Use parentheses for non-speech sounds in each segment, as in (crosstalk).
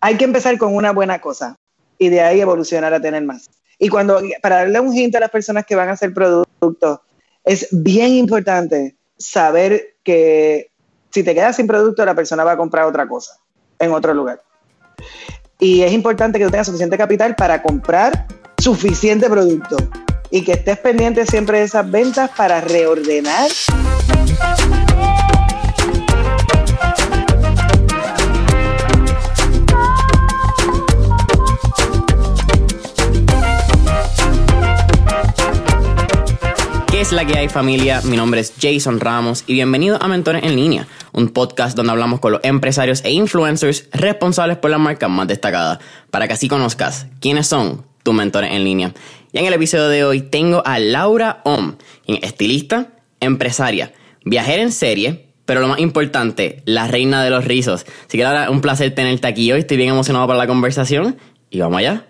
hay que empezar con una buena cosa y de ahí evolucionar a tener más. Y cuando, para darle un hint a las personas que van a hacer productos, es bien importante saber que si te quedas sin producto, la persona va a comprar otra cosa en otro lugar. Y es importante que tú tengas suficiente capital para comprar suficiente producto y que estés pendiente siempre de esas ventas para reordenar ¿Qué es la que hay familia? Mi nombre es Jason Ramos y bienvenido a Mentores en Línea, un podcast donde hablamos con los empresarios e influencers responsables por las marcas más destacadas, para que así conozcas quiénes son tus mentores en línea. Y en el episodio de hoy tengo a Laura Om, estilista, empresaria, viajera en serie, pero lo más importante, la reina de los rizos. Así que Laura, un placer tenerte aquí hoy, estoy bien emocionado para la conversación y vamos allá.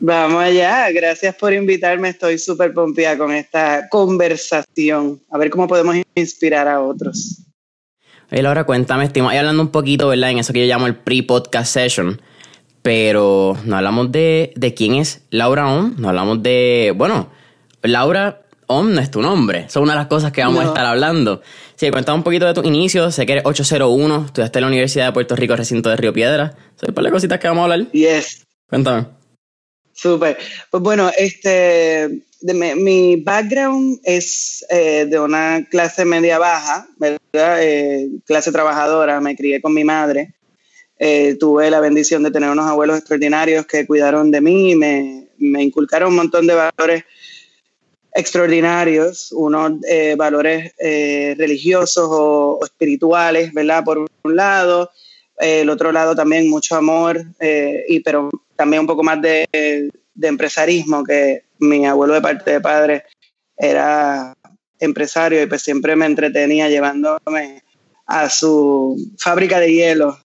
Vamos allá, gracias por invitarme, estoy súper pompeada con esta conversación, a ver cómo podemos inspirar a otros. Oye, Laura, cuéntame, estamos ahí hablando un poquito, ¿verdad? En eso que yo llamo el pre-podcast session, pero no hablamos de, de quién es Laura Om, no hablamos de, bueno, Laura Om no es tu nombre, son una de las cosas que vamos a estar hablando. Sí, cuéntame un poquito de tus inicios, sé que eres 801, estudiaste en la Universidad de Puerto Rico, recinto de Río Piedra, ¿sabes para las cositas que vamos a hablar? Yes. Cuéntame. Súper. Pues bueno, este, mi, background es eh, de una clase media baja, ¿verdad? Eh, clase trabajadora, me crié con mi madre. Eh, tuve la bendición de tener unos abuelos extraordinarios que cuidaron de mí, me, me inculcaron un montón de valores extraordinarios, unos valores religiosos o, espirituales, ¿verdad? Por un lado, el otro lado también mucho amor, y pero también un poco más de, empresarismo, que mi abuelo de parte de padre era empresario y pues siempre me entretenía llevándome a su fábrica de hielo.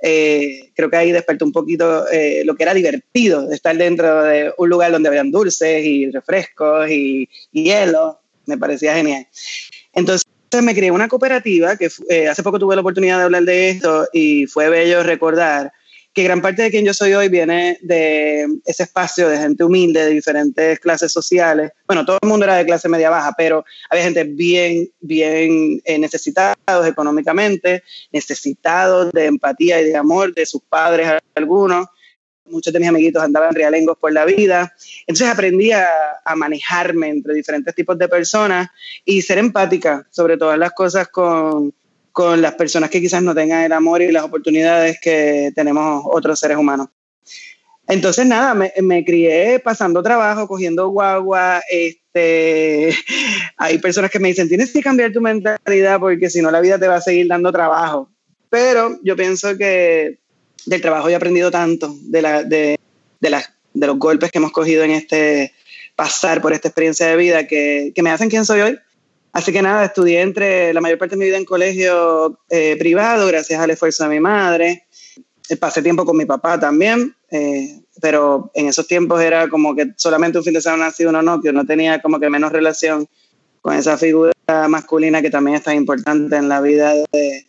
Eh, creo que ahí despertó un poquito eh, lo que era divertido de estar dentro de un lugar donde habían dulces y refrescos y, hielo. Me parecía genial. Entonces me creé una cooperativa que eh, hace poco tuve la oportunidad de hablar de esto y fue bello recordar que gran parte de quien yo soy hoy viene de ese espacio de gente humilde, de diferentes clases sociales. Bueno, todo el mundo era de clase media baja, pero había gente bien, bien eh, necesitados económicamente, necesitados de empatía y de amor de sus padres algunos. Muchos de mis amiguitos andaban realengos por la vida. Entonces aprendí a, a manejarme entre diferentes tipos de personas y ser empática sobre todas las cosas con, con las personas que quizás no tengan el amor y las oportunidades que tenemos otros seres humanos. Entonces, nada, me, me, crié pasando trabajo, cogiendo guagua. Este, (laughs) hay personas que me dicen, tienes que cambiar tu mentalidad porque si no la vida te va a seguir dando trabajo. Pero yo pienso que del trabajo he aprendido tanto, de, la, de, de, de los golpes que hemos cogido en este pasar por esta experiencia de vida, que, que me hacen quien soy hoy Así que nada, estudié entre la mayor parte de mi vida en colegio eh, privado, gracias al esfuerzo de mi madre. Eh, pasé tiempo con mi papá también, eh, pero en esos tiempos era como que solamente un fin de semana sí uno no, que uno tenía como que menos relación con esa figura masculina que también es tan importante en la vida de,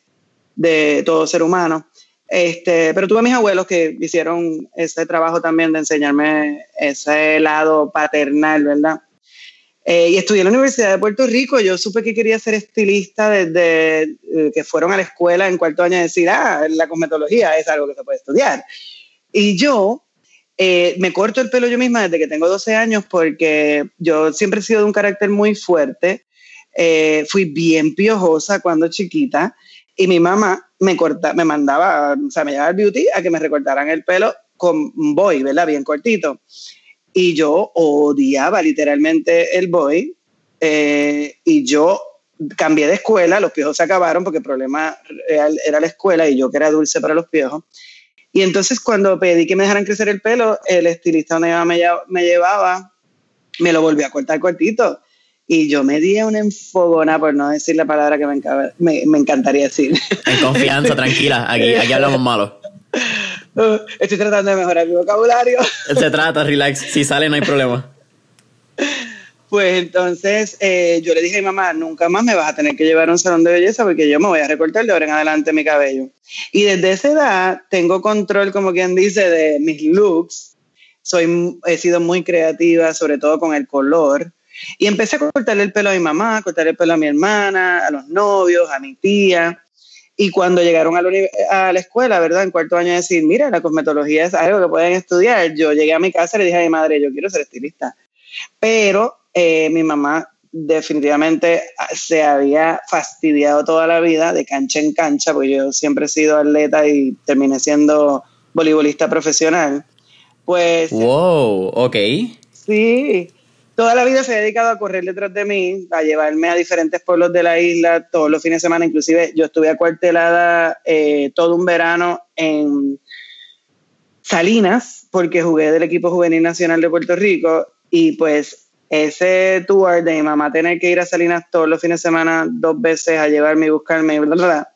de todo ser humano. Este, pero tuve a mis abuelos que hicieron ese trabajo también de enseñarme ese lado paternal, ¿verdad? Eh, y estudié en la Universidad de Puerto Rico. Yo supe que quería ser estilista desde eh, que fueron a la escuela en cuarto año a decir, ah, la cosmetología es algo que se puede estudiar. Y yo eh, me corto el pelo yo misma desde que tengo 12 años porque yo siempre he sido de un carácter muy fuerte. fui bien piojosa cuando chiquita y mi mamá me, corta, me mandaba, o sea, me llevaba al beauty a que me recortaran el pelo con boy, ¿verdad? Bien cortito y yo odiaba literalmente el boy eh, y yo cambié de escuela, los piojos se acabaron porque el problema real era la escuela y yo que era dulce para los piojos. Y entonces cuando pedí que me dejaran crecer el pelo, el estilista donde me, me llevaba me lo volvió a cortar cortito. Y yo me di una enfogona, por no decir la palabra que me, me, encantaría decir. En confianza, tranquila, aquí, aquí hablamos malo. (laughs) (laughs) Estoy tratando de mejorar mi vocabulario. Se trata, relax. Si sale, no hay problema. Pues entonces eh, yo le dije a mi mamá, nunca más me vas a tener que llevar a un salón de belleza porque yo me voy a recortar de ahora en adelante mi cabello. Y desde esa edad tengo control, como quien dice, de mis looks. Soy, he sido muy creativa, sobre todo con el color. Y empecé a cortarle el pelo a mi mamá, a cortarle el pelo a mi hermana, a los novios, a mi tía. Y cuando llegaron a la, a la, escuela, ¿verdad? En cuarto año, decir, mira, la cosmetología es algo que pueden estudiar. Yo llegué a mi casa y le dije a mi madre, yo quiero ser estilista. Pero eh, mi mamá definitivamente se había fastidiado toda la vida de cancha en cancha, porque yo siempre he sido atleta y terminé siendo voleibolista profesional. Pues. ¡Wow! Ok. Sí. Toda la vida se ha dedicado a correr detrás de mí, a llevarme a diferentes pueblos de la isla todos los fines de semana. Inclusive yo estuve acuartelada eh, todo un verano en Salinas, porque jugué del equipo juvenil nacional de Puerto Rico y pues ese tour de mi mamá tener que ir a Salinas todos los fines de semana dos veces a llevarme y buscarme bla, bla, bla,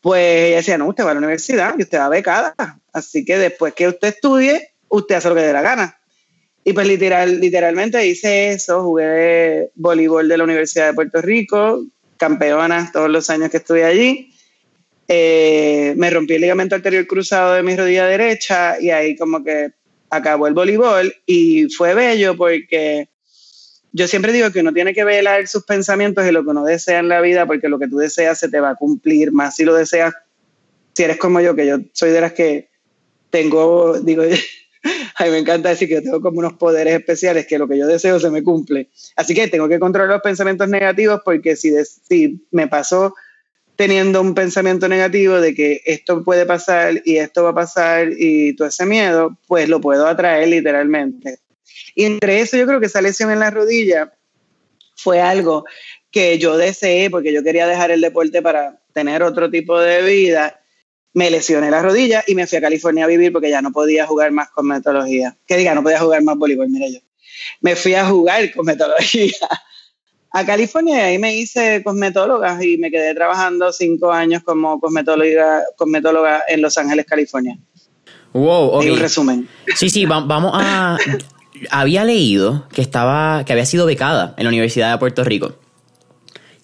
pues ella decía, no, usted va a la universidad y usted va becada. Así que después que usted estudie, usted hace lo que dé la gana. Y pues literal, literalmente hice eso, jugué voleibol de la Universidad de Puerto Rico, campeona todos los años que estuve allí. Eh, me rompí el ligamento anterior cruzado de mi rodilla derecha y ahí como que acabó el voleibol y fue bello porque yo siempre digo que uno tiene que velar sus pensamientos y lo que uno desea en la vida, porque lo que tú deseas se te va a cumplir, más si lo deseas, si eres como yo, que yo soy de las que tengo, digo, (laughs) a mí me encanta decir que yo tengo como unos poderes especiales, que lo que yo deseo se me cumple. Así que tengo que controlar los pensamientos negativos, porque si, si me pasó teniendo un pensamiento negativo de que esto puede pasar y esto va a pasar y todo ese miedo, pues lo puedo atraer literalmente. Y entre eso yo creo que esa lesión en la rodilla fue algo que yo deseé porque yo quería dejar el deporte para tener otro tipo de vida. Me lesioné la rodilla y me fui a California a vivir porque ya no podía jugar más con metodología. Que diga, no podía jugar más voleibol, mira yo. Me fui a jugar con metodología (laughs) a California y ahí me hice cosmetóloga y me quedé trabajando cinco años como cosmetóloga, cosmetóloga en Los Ángeles, California. Wow, ok. un resumen. Sí, sí, vamos a había leído que estaba, que había sido becada en la Universidad de Puerto Rico.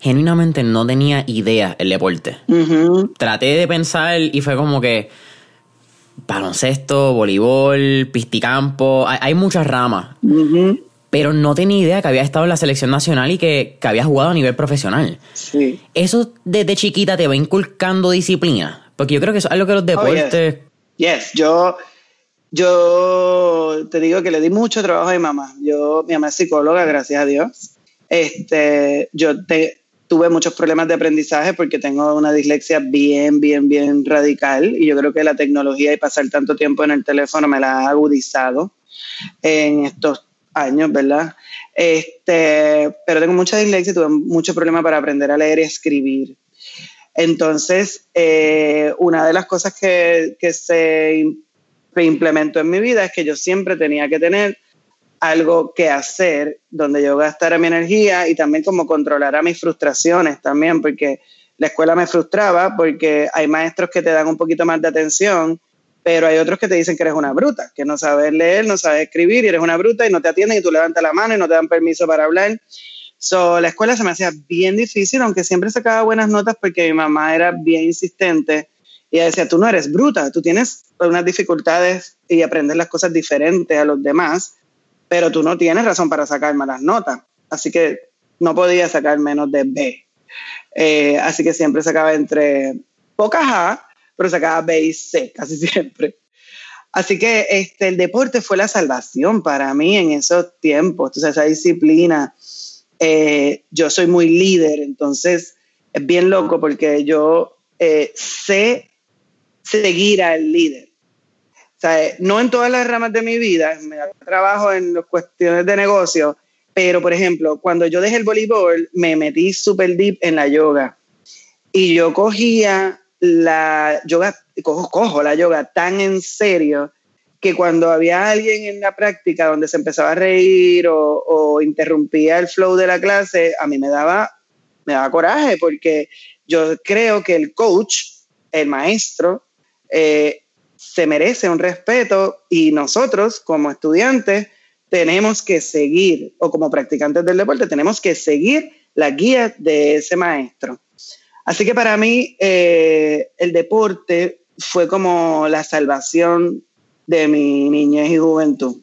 Genuinamente no tenía idea el deporte. Traté de pensar y fue como que baloncesto, voleibol, pisticampo, hay, hay muchas ramas. Pero no tenía idea que había estado en la selección nacional y que, que había jugado a nivel profesional. Sí. Eso desde chiquita te va inculcando disciplina. Porque yo creo que eso es algo que los deportes. Oh, yes. yo yo te digo que le di mucho trabajo a mi mamá. Yo, mi mamá es psicóloga, gracias a Dios. Este, yo te, tuve muchos problemas de aprendizaje porque tengo una dislexia bien, bien, bien radical y yo creo que la tecnología y pasar tanto tiempo en el teléfono me la ha agudizado en estos años, ¿verdad? Este, pero tengo mucha dislexia y tuve mucho problema para aprender a leer y escribir. Entonces, eh, una de las cosas que, que se implemento en mi vida es que yo siempre tenía que tener algo que hacer donde yo gastara mi energía y también como controlara mis frustraciones también, porque la escuela me frustraba porque hay maestros que te dan un poquito más de atención, pero hay otros que te dicen que eres una bruta, que no sabes leer, no sabes escribir y eres una bruta y no te atienden y tú levantas la mano y no te dan permiso para hablar. So, la escuela se me hacía bien difícil, aunque siempre sacaba buenas notas porque mi mamá era bien insistente y decía, tú no eres bruta, tú tienes unas dificultades y aprendes las cosas diferentes a los demás, pero tú no tienes razón para sacar malas notas. Así que no podía sacar menos de B. Eh, así que siempre sacaba entre pocas A, pero sacaba B y C (laughs) casi siempre. Así que este, el deporte fue la salvación para mí en esos tiempos. Entonces, esa disciplina, eh, yo soy muy líder, entonces es bien loco porque yo eh, sé seguir al líder. Sea, no en todas las ramas de mi vida, me trabajo en las cuestiones de negocio, pero por ejemplo, cuando yo dejé el voleibol, me metí súper deep en la yoga. Y yo cogía la yoga, cojo, la yoga tan en serio que cuando había alguien en la práctica donde se empezaba a reír o, o, interrumpía el flow de la clase, a mí me daba, me daba coraje porque yo creo que el coach, el maestro, eh, se merece un respeto y nosotros como estudiantes tenemos que seguir, o como practicantes del deporte, tenemos que seguir la guía de ese maestro. Así que para mí eh, el deporte fue como la salvación de mi niñez y juventud.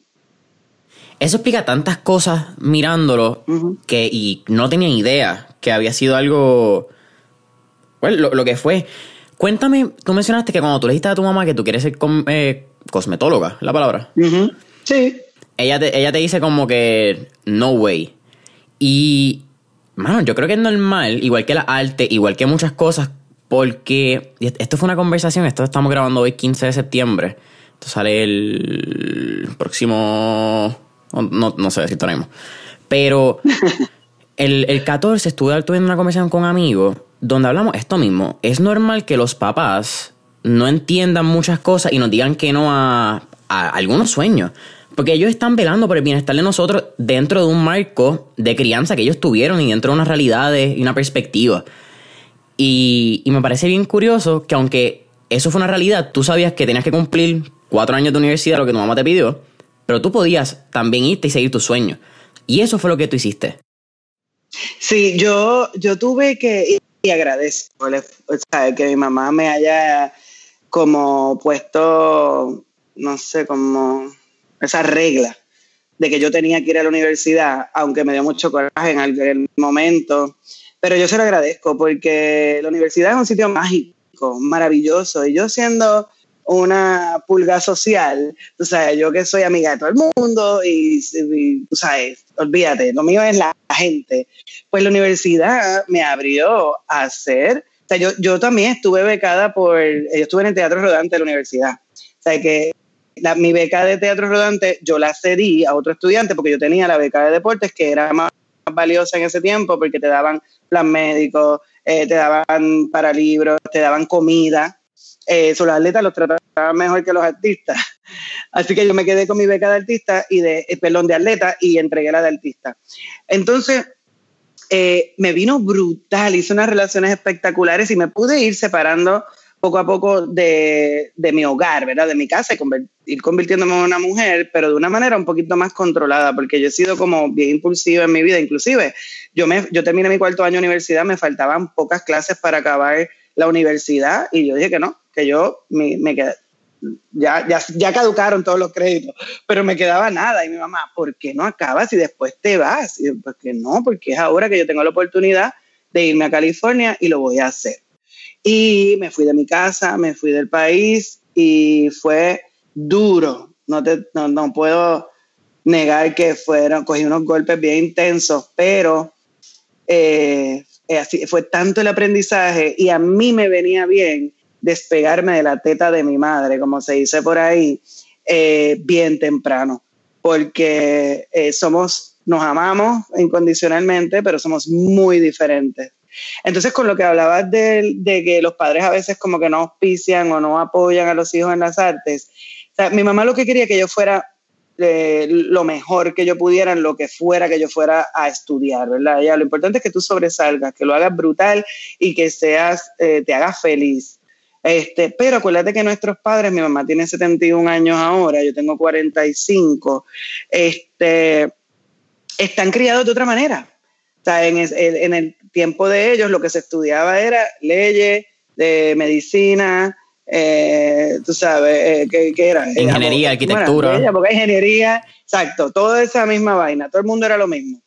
Eso explica tantas cosas mirándolo que y no tenía idea que había sido algo, bueno, lo, que fue. Cuéntame, tú mencionaste que cuando tú le dijiste a tu mamá que tú quieres ser eh, cosmetóloga, la palabra. Sí. Ella te, ella te dice como que no way. Y, mano, yo creo que es normal, igual que la arte, igual que muchas cosas, porque esto fue una conversación, esto estamos grabando hoy 15 de septiembre. Esto sale el próximo no, no sé si tenemos. Pero (laughs) el, el 14 estuve teniendo una conversación con amigos donde hablamos esto mismo. Es normal que los papás no entiendan muchas cosas y nos digan que no a, algunos sueños. Porque ellos están velando por el bienestar de nosotros dentro de un marco de crianza que ellos tuvieron y dentro de unas realidades y una perspectiva. Y, y, me parece bien curioso que aunque eso fue una realidad, tú sabías que tenías que cumplir cuatro años de universidad, lo que tu mamá te pidió, pero tú podías también irte y seguir tu sueño. Y eso fue lo que tú hiciste. Sí, yo, yo tuve que, y agradezco que mi mamá me haya como puesto, no sé, como esa regla de que yo tenía que ir a la universidad, aunque me dio mucho coraje en aquel momento, pero yo se lo agradezco porque la universidad es un sitio mágico, maravilloso, y yo siendo una pulga social, tú sabes, yo que soy amiga de todo el mundo y, tú sabes, olvídate, lo mío es la gente. Pues la universidad me abrió a hacer, o sea, yo, yo también estuve becada por, yo estuve en el Teatro Rodante de la universidad, o sea, que la, mi beca de Teatro Rodante yo la cedí a otro estudiante porque yo tenía la beca de deportes que era más valiosa en ese tiempo porque te daban plan médico, eh, te daban para libros, te daban comida, eh, los atletas los trataban mejor que los artistas. (laughs) Así que yo me quedé con mi beca de artista y de, eh, de atleta y entregué la de artista. Entonces, eh, me vino brutal, hice unas relaciones espectaculares y me pude ir separando poco a poco de, de mi hogar, ¿verdad? De mi casa y ir convirtiéndome en una mujer, pero de una manera un poquito más controlada, porque yo he sido como bien impulsiva en mi vida. Inclusive, yo, me, yo terminé mi cuarto año de universidad, me faltaban pocas clases para acabar la universidad y yo dije que no, que yo me, me quedé, ya, ya, ya, caducaron todos los créditos, pero me quedaba nada. Y mi mamá, ¿por qué no acabas y después te vas? Y pues que no, porque es ahora que yo tengo la oportunidad de irme a California y lo voy a hacer. Y me fui de mi casa, me fui del país y fue duro. No, te, no, no puedo negar que fueron, cogí unos golpes bien intensos, pero eh, así, fue tanto el aprendizaje y a mí me venía bien despegarme de la teta de mi madre, como se dice por ahí, eh, bien temprano, porque eh, somos, nos amamos incondicionalmente, pero somos muy diferentes. Entonces, con lo que hablabas de, que los padres a veces como que no auspician o no apoyan a los hijos en las artes, mi mamá lo que quería que yo fuera eh, lo mejor que yo pudiera en lo que fuera que yo fuera a estudiar, ¿verdad? Ya, lo importante es que tú sobresalgas, que lo hagas brutal y que seas, te hagas feliz. Este, pero acuérdate que nuestros padres, mi mamá tiene 71 años ahora, yo tengo 45, este, están criados de otra manera. O sea, en, el tiempo de ellos lo que se estudiaba era leyes, de medicina, eh, tú sabes, eh, ¿qué, era? Ingeniería, arquitectura. porque ingeniería, exacto, toda esa misma vaina, todo el mundo era lo mismo.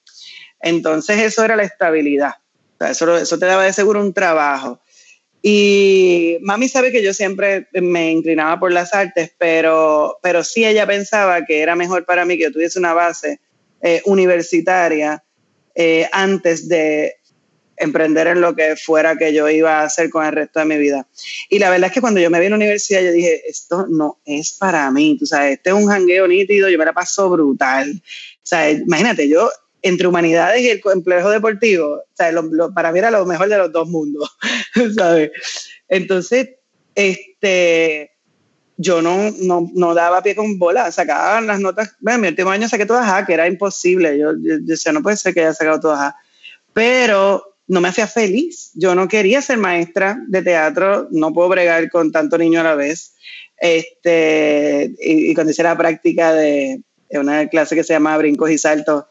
Entonces eso era la estabilidad. O sea, eso, eso te daba de seguro un trabajo. Y mami sabe que yo siempre me inclinaba por las artes, pero, pero sí ella pensaba que era mejor para mí que yo tuviese una base eh, universitaria eh, antes de emprender en lo que fuera que yo iba a hacer con el resto de mi vida. Y la verdad es que cuando yo me vi en la universidad, yo dije, esto no es para mí, tú sabes, este es un jangueo nítido, yo me la paso brutal. O sea, imagínate, yo entre humanidades y el complejo deportivo, o sea, para mí era lo mejor de los dos mundos, (laughs) ¿sabes? Entonces, este, yo no, no, daba pie con bola, sacaba las notas, bueno, mi último año saqué todas A, que era imposible, yo, decía, no puede ser que haya sacado todas A, pero no me hacía feliz, yo no quería ser maestra de teatro, no puedo bregar con tanto niño a la vez, este, y, y cuando hice la práctica de, una clase que se llama Brincos y Saltos,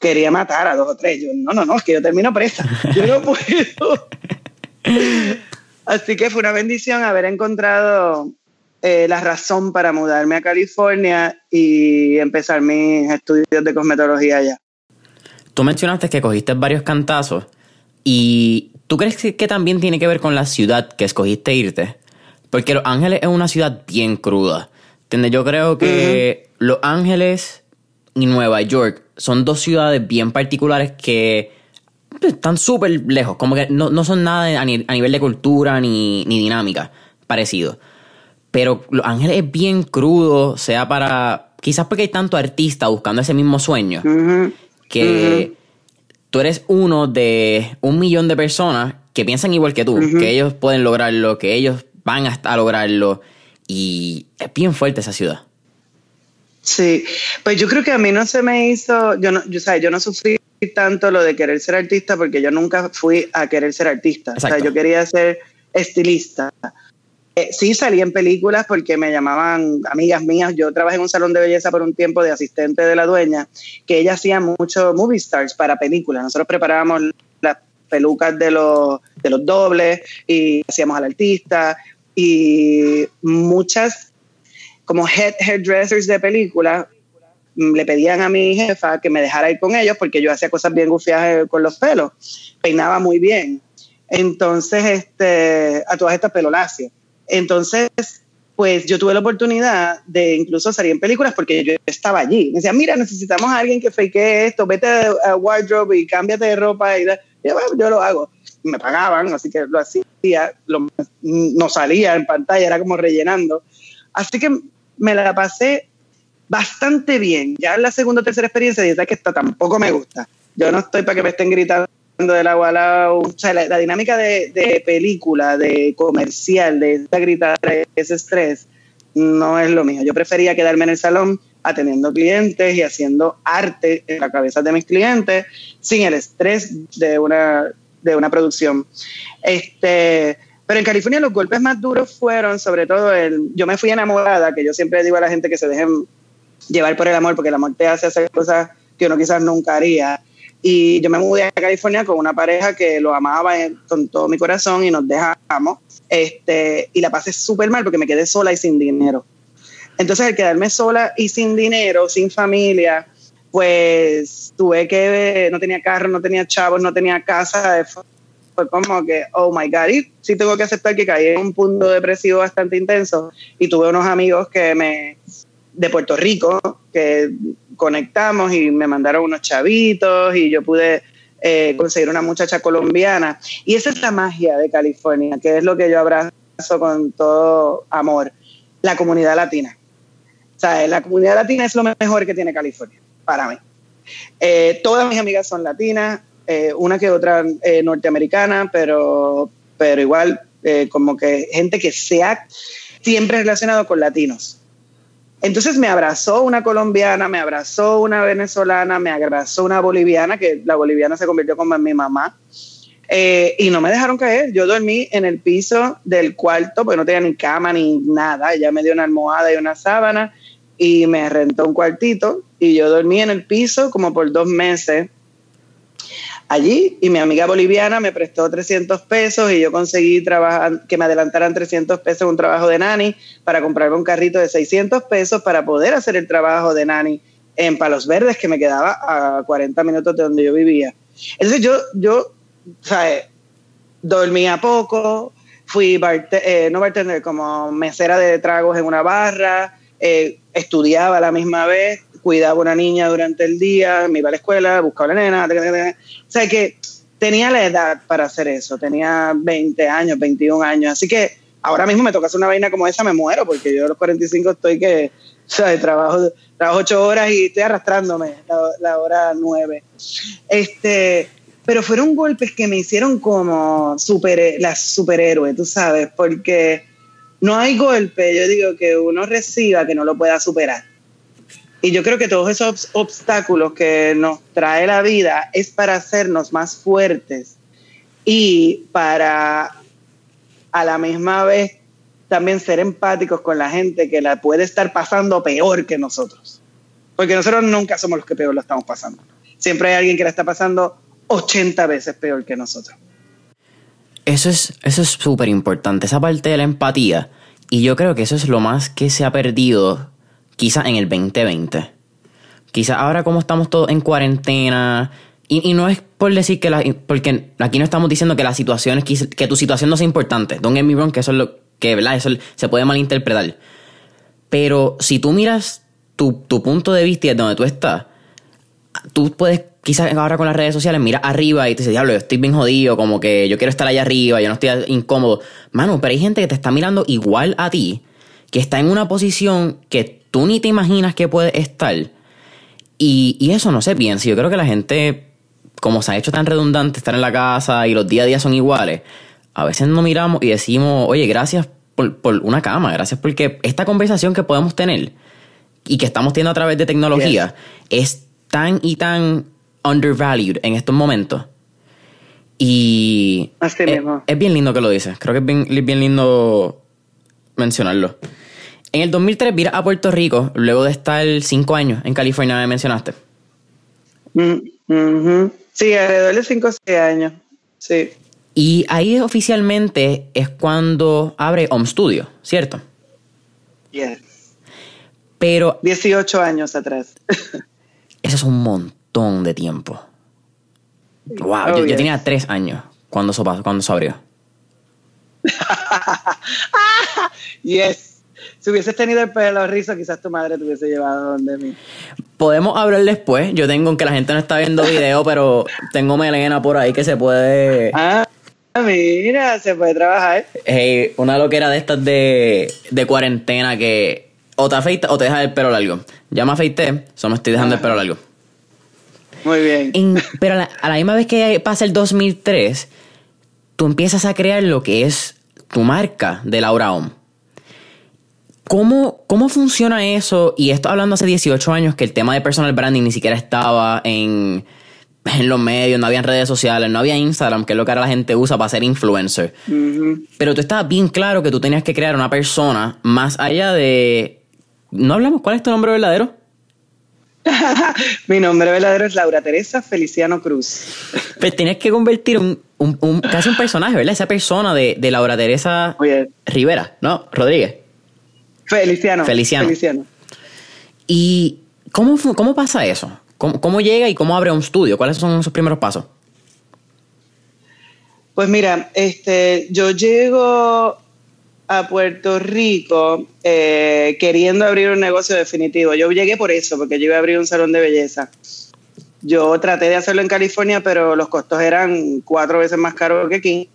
quería matar a dos o tres. Yo, no, no, no, es que yo termino presa. Yo no puedo. (laughs) Así que fue una bendición haber encontrado eh, la razón para mudarme a California y empezar mis estudios de cosmetología allá. Tú mencionaste que cogiste varios cantazos y ¿tú crees que, también tiene que ver con la ciudad que escogiste irte? Porque Los Ángeles es una ciudad bien cruda. Yo creo que Los Ángeles y Nueva York son dos ciudades bien particulares que pues, están súper lejos, como que no, son nada a, nivel de cultura ni, dinámica parecido. Pero Los Ángeles es bien crudo, sea para. Quizás porque hay tanto artista buscando ese mismo sueño, que tú eres uno de un millón de personas que piensan igual que tú, que ellos pueden lograrlo, que ellos van a lograrlo. Y es bien fuerte esa ciudad. Sí, pues yo creo que a mí no se me hizo, yo no, yo, yo no sufrí tanto lo de querer ser artista porque yo nunca fui a querer ser artista. O sea, yo quería ser estilista. Eh, sí salí en películas porque me llamaban amigas mías. Yo trabajé en un salón de belleza por un tiempo de asistente de la dueña, que ella hacía mucho movie stars para películas. Nosotros preparábamos las pelucas de los, de los dobles y hacíamos al artista y muchas como head hairdressers de películas mm, le pedían a mi jefa que me dejara ir con ellos porque yo hacía cosas bien gufiadas con los pelos, peinaba muy bien. Entonces, este, a todas estas pelo Entonces, pues yo tuve la oportunidad de incluso salir en películas porque yo estaba allí. Me decían, mira, necesitamos a alguien que fake esto, vete a wardrobe y cámbiate de ropa. Y yo, yo lo hago me pagaban, así que lo hacía, no salía en pantalla, era como rellenando. Así que me la pasé bastante bien. Ya en la segunda o tercera experiencia dije que esta tampoco me gusta. Yo no estoy para que me estén gritando del agua al O sea, la, dinámica de, película, de comercial, de esa gritar, ese estrés, no es lo mío. Yo prefería quedarme en el salón atendiendo clientes y haciendo arte en la cabeza de mis clientes sin el estrés de una de una producción. Este, pero en California los golpes más duros fueron sobre todo el, yo me fui enamorada, que yo siempre digo a la gente que se dejen llevar por el amor, porque el amor te hace hacer cosas que uno quizás nunca haría. Y yo me mudé a California con una pareja que lo amaba con todo mi corazón y nos dejamos. Este, y la pasé súper mal porque me quedé sola y sin dinero. Entonces, el quedarme sola y sin dinero, sin familia, pues tuve que, no tenía carro, no tenía chavos, no tenía casa, fue como que, oh my God, y sí tengo que aceptar que caí en un punto depresivo bastante intenso y tuve unos amigos que me, de Puerto Rico, que conectamos y me mandaron unos chavitos y yo pude eh, conseguir una muchacha colombiana. Y esa es la magia de California, que es lo que yo abrazo con todo amor, la comunidad latina. O sea, la comunidad latina es lo mejor que tiene California para mí. Eh, todas mis amigas son latinas, eh, una que otra eh, norteamericana, pero, pero igual como que gente que sea siempre relacionado con latinos. Entonces me abrazó una colombiana, me abrazó una venezolana, me abrazó una boliviana, que la boliviana se convirtió como mi mamá. y no me dejaron caer. Yo dormí en el piso del cuarto, porque no tenía ni cama ni nada. Ella me dio una almohada y una sábana y me rentó un cuartito y yo dormí en el piso como por dos meses allí y mi amiga boliviana me prestó 300 pesos y yo conseguí trabajar, que me adelantaran 300 pesos en un trabajo de nani para comprarme un carrito de 600 pesos para poder hacer el trabajo de nani en Palos Verdes que me quedaba a 40 minutos de donde yo vivía. Entonces yo, yo, ¿sabes? Dormía poco, fui, eh, no bartender, como mesera de tragos en una barra, eh, estudiaba a la misma vez, cuidaba una niña durante el día, me iba a la escuela, buscaba a la nena, o sea que tenía la edad para hacer eso, tenía 20 años, 21 años, así que ahora mismo me toca hacer una vaina como esa, me muero, porque yo a los 45 estoy que, o sea, trabajo, trabajo 8 horas y estoy arrastrándome la, hora 9. Este, pero fueron golpes que me hicieron como super, la superhéroe, tú sabes, porque no hay golpe, yo digo, que uno reciba que no lo pueda superar. Y yo creo que todos esos obstáculos que nos trae la vida es para hacernos más fuertes y para a la misma vez también ser empáticos con la gente que la puede estar pasando peor que nosotros. Porque nosotros nunca somos los que peor lo estamos pasando. Siempre hay alguien que la está pasando 80 veces peor que nosotros. Eso es eso es súper importante, esa parte de la empatía. Y yo creo que eso es lo más que se ha perdido quizás en el 2020. Quizás ahora como estamos todos en cuarentena, y, no es por decir que la, porque aquí no estamos diciendo que la situación es que, tu situación no sea importante. Don't get me wrong, que eso es lo que, ¿verdad? Eso se puede malinterpretar. Pero si tú miras tu, tu punto de vista y donde tú estás, tú puedes quizás ahora con las redes sociales mira arriba y te dices, diablo, yo estoy bien jodido, como que yo quiero estar allá arriba, yo no estoy incómodo. Mano, pero hay gente que te está mirando igual a ti, que está en una posición que tú ni te imaginas que puede estar. Y, y eso no sé bien, si yo creo que la gente como se ha hecho tan redundante estar en la casa y los día a día son iguales, a veces nos miramos y decimos, oye, gracias por, una cama, gracias porque esta conversación que podemos tener y que estamos teniendo a través de tecnología es tan y tan undervalued en estos momentos. Y es, es, bien lindo que lo dices. Creo que es bien, bien lindo mencionarlo. En el 2003 viras a Puerto Rico, luego de estar cinco años en California, me mencionaste. Mm, Sí, alrededor de 5 o 6 años. Sí. Y ahí oficialmente es cuando abre Home Studio, ¿cierto? Yes. Pero. 18 años atrás. (laughs) eso es un montón de tiempo. Wow, yo, oh, tenía 3 años cuando eso, cuando eso abrió. (laughs) yes si hubieses tenido el pelo rizo, quizás tu madre te hubiese llevado donde mí. Podemos hablar después. Yo tengo, aunque la gente no está viendo video, pero tengo melena por ahí que se puede. Ah, mira, se puede trabajar. Hey, una loquera de estas de, de cuarentena que o te afeitas o te dejas el pelo largo. Ya me afeité, solo me estoy dejando el pelo largo. Muy bien. pero a la, misma vez que pasa el 2003, tú empiezas a crear lo que es tu marca de Laura Home. ¿Cómo, ¿Cómo funciona eso? Y esto hablando hace 18 años que el tema de personal branding ni siquiera estaba en, en los medios, no había redes sociales, no había Instagram, que es lo que ahora la gente usa para ser influencer. Pero tú estabas bien claro que tú tenías que crear una persona más allá de... ¿No hablamos? ¿Cuál es tu nombre verdadero? (laughs) Mi nombre verdadero es Laura Teresa Feliciano Cruz. Pues tenías que convertir un, un, casi un personaje, ¿verdad? Esa persona de, de Laura Teresa Rivera, ¿no? Rodríguez. Feliciano. Feliciano. ¿Y cómo, cómo pasa eso? ¿Cómo, llega y cómo abre un estudio? ¿Cuáles son sus primeros pasos? Pues mira, este, yo llego a Puerto Rico eh, queriendo abrir un negocio definitivo. Yo llegué por eso, porque yo iba a abrir un salón de belleza. Yo traté de hacerlo en California, pero los costos eran cuatro veces más caros que aquí.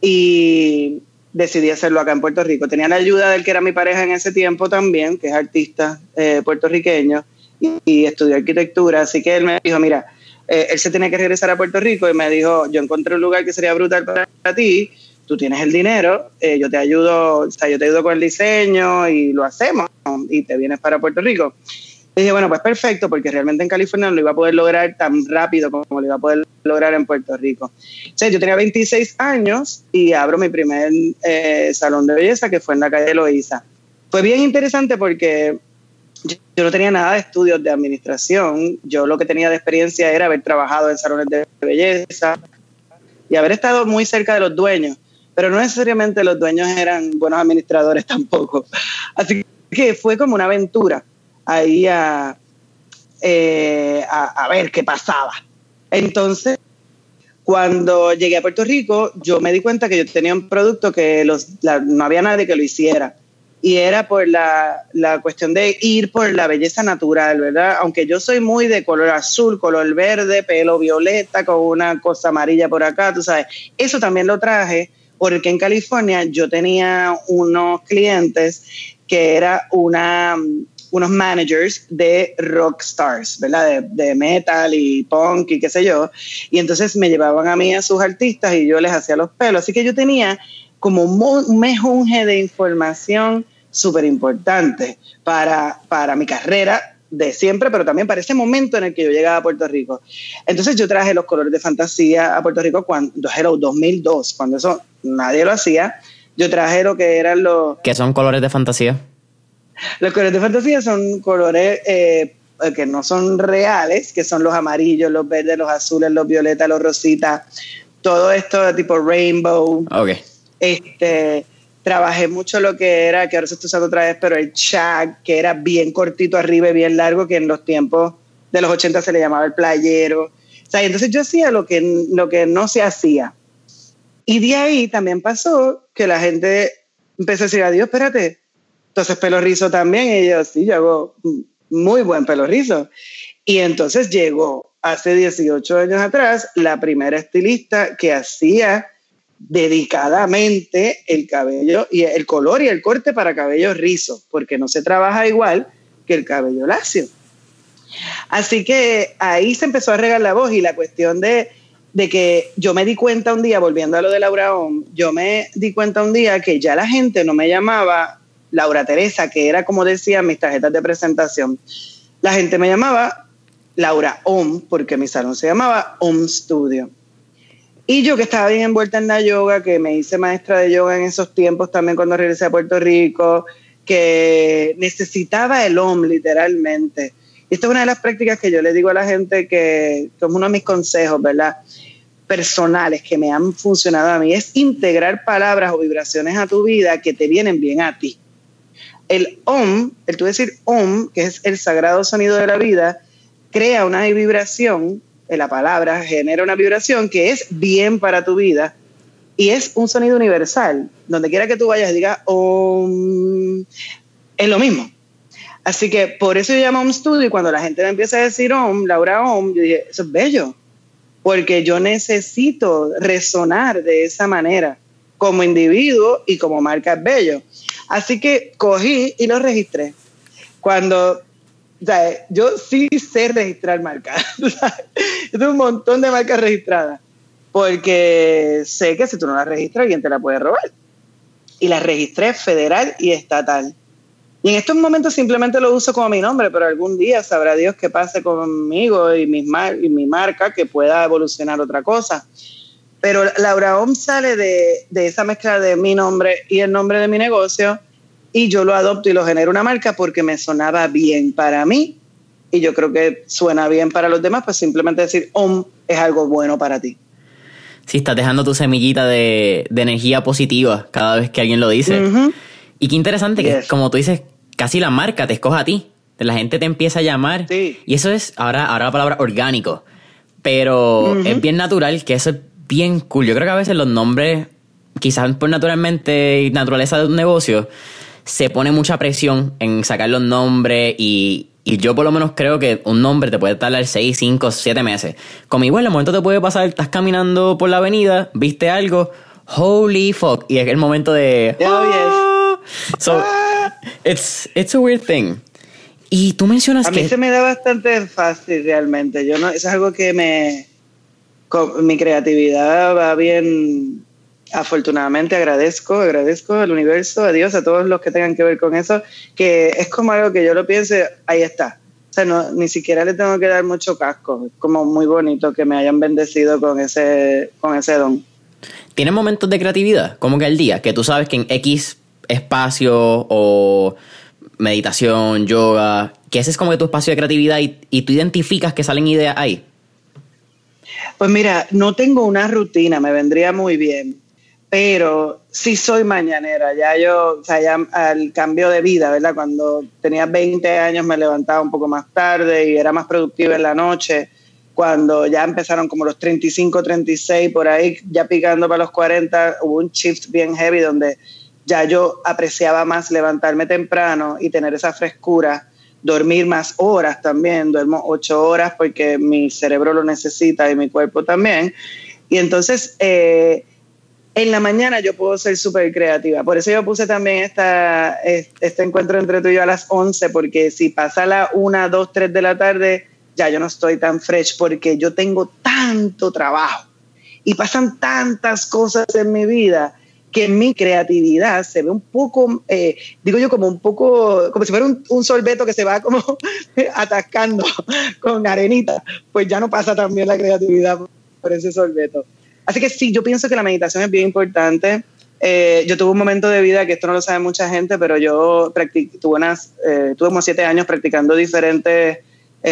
Y decidí hacerlo acá en Puerto Rico. Tenía la ayuda del que era mi pareja en ese tiempo también, que es artista eh, puertorriqueño y, estudió arquitectura, así que él me dijo, mira, eh, él se tiene que regresar a Puerto Rico y me dijo, yo encontré un lugar que sería brutal para ti, tú tienes el dinero, eh, yo te ayudo, o sea, yo te ayudo con el diseño y lo hacemos y te vienes para Puerto Rico. Dije, bueno, pues perfecto, porque realmente en California no lo iba a poder lograr tan rápido como lo iba a poder lograr en Puerto Rico. O sea, yo tenía 26 años y abro mi primer eh, salón de belleza, que fue en la calle Loíza. Fue bien interesante porque yo, no tenía nada de estudios de administración. Yo lo que tenía de experiencia era haber trabajado en salones de belleza y haber estado muy cerca de los dueños. Pero no necesariamente los dueños eran buenos administradores (laughs) tampoco. Así que fue como una aventura ahí eh, a, a, ver qué pasaba. Entonces, cuando llegué a Puerto Rico, yo me di cuenta que yo tenía un producto que los, no había nadie que lo hiciera. Y era por la, la, cuestión de ir por la belleza natural, ¿verdad? Aunque yo soy muy de color azul, color verde, pelo violeta, con una cosa amarilla por acá, tú sabes. Eso también lo traje porque en California yo tenía unos clientes que era una unos managers de rock stars, ¿verdad? De, metal y punk y qué sé yo. Y entonces me llevaban a mí a sus artistas y yo les hacía los pelos. Así que yo tenía como un mejunje de información súper importante para, para mi carrera de siempre, pero también para ese momento en el que yo llegaba a Puerto Rico. Entonces yo traje los colores de fantasía a Puerto Rico cuando era 2002, cuando eso nadie lo hacía. Yo traje lo que eran los... ¿Qué son colores de fantasía? Los colores de fantasía son colores eh, eh, que no son reales, que son los amarillos, los verdes, los azules, los violetas, los rositas, todo esto de tipo rainbow. Ok. Este, trabajé mucho lo que era, que ahora se está usando otra vez, pero el chag, que era bien cortito arriba y bien largo, que en los tiempos de los 80 se le llamaba el playero. O sea, entonces yo hacía lo que, lo que no se hacía. Y de ahí también pasó que la gente empezó a decir, adiós, espérate, entonces pelo rizo también. Y yo, sí, yo hago muy buen pelo rizo. Y entonces llegó hace 18 años atrás la primera estilista que hacía dedicadamente el cabello y el color y el corte para cabello rizo, porque no se trabaja igual que el cabello lacio. Así que ahí se empezó a regar la voz y la cuestión de, de que yo me di cuenta un día, volviendo a lo de Laura yo me di cuenta un día que ya la gente no me llamaba Laura Teresa, que era como decía mis tarjetas de presentación. La gente me llamaba Laura Om, porque mi salón se llamaba Om Studio. Y yo que estaba bien envuelta en la yoga, que me hice maestra de yoga en esos tiempos también cuando regresé a Puerto Rico, que necesitaba el OM literalmente. Y esta es una de las prácticas que yo le digo a la gente que, como uno de mis consejos, ¿verdad? Personales que me han funcionado a mí, es integrar palabras o vibraciones a tu vida que te vienen bien a ti. El OM, el tú decir OM, que es el sagrado sonido de la vida, crea una vibración la palabra genera una vibración que es bien para tu vida y es un sonido universal. Donde quiera que tú vayas, diga Om, es lo mismo. Así que por eso yo llamo Om Studio y cuando la gente me empieza a decir Om, Laura Om, yo dije, eso es bello, porque yo necesito resonar de esa manera como individuo y como marca es bello. Así que cogí y lo registré. Cuando sea, yo sí sé registrar marcas. (laughs) tengo un montón de marcas registradas. Porque sé que si tú no las registras, alguien te la puede robar. Y las registré federal y estatal. Y en estos momentos simplemente lo uso como mi nombre, pero algún día sabrá Dios qué pase conmigo y, mar y mi marca, que pueda evolucionar otra cosa. Pero Laura Om sale de, de esa mezcla de mi nombre y el nombre de mi negocio y yo lo adopto y lo genero una marca porque me sonaba bien para mí y yo creo que suena bien para los demás, pues simplemente decir OM es algo bueno para ti. Sí, estás dejando tu semillita de, energía positiva cada vez que alguien lo dice. Y qué interesante que, como tú dices, casi la marca te escoja a ti. La gente te empieza a llamar. Y eso es, ahora, ahora la palabra orgánico. Pero es bien natural que eso es bien cool. Yo creo que a veces los nombres, quizás por naturalmente y naturaleza de un negocio, se pone mucha presión en sacar los nombres y, yo por lo menos creo que un nombre te puede tardar 6, 5, 7 meses. Como igual, el momento te puede pasar, estás caminando por la avenida, viste algo, holy fuck, y es el momento de... Oh, So, it's, it's a weird thing. Y tú mencionas que... A mí se me da bastante fácil realmente. Yo no, es algo que me... mi creatividad va bien afortunadamente agradezco, agradezco al universo, a Dios, a todos los que tengan que ver con eso, que es como algo que yo lo piense, ahí está. O sea, no, ni siquiera le tengo que dar mucho casco. Es como muy bonito que me hayan bendecido con ese, con ese don. ¿Tienes momentos de creatividad? Como que el día, que tú sabes que en X espacio o meditación, yoga, que ese es como tu espacio de creatividad y, y tú identificas que salen ideas ahí. Pues mira, no tengo una rutina, me vendría muy bien pero sí soy mañanera. Ya yo, o sea, ya al cambio de vida, ¿verdad? Cuando tenía 20 años me levantaba un poco más tarde y era más productiva en la noche. Cuando ya empezaron como los 35, 36, por ahí, ya picando para los 40, hubo un shift bien heavy donde ya yo apreciaba más levantarme temprano y tener esa frescura, dormir más horas también, duermo ocho horas porque mi cerebro lo necesita y mi cuerpo también. Y entonces, eh, en la mañana yo puedo ser súper creativa. Por eso yo puse también esta, este encuentro entre tú y yo a las 11, porque si pasa la 1, 2, 3 de la tarde, ya yo no estoy tan fresh porque yo tengo tanto trabajo y pasan tantas cosas en mi vida que mi creatividad se ve un poco, eh, digo yo, como un poco, como si fuera un, un, sorbeto que se va como (laughs) atascando con arenita, pues ya no pasa también la creatividad por ese sorbeto. Así que sí, yo pienso que la meditación es bien importante. Eh, yo tuve un momento de vida que esto no lo sabe mucha gente, pero yo tuve, unas, eh, tuve como siete años practicando diferentes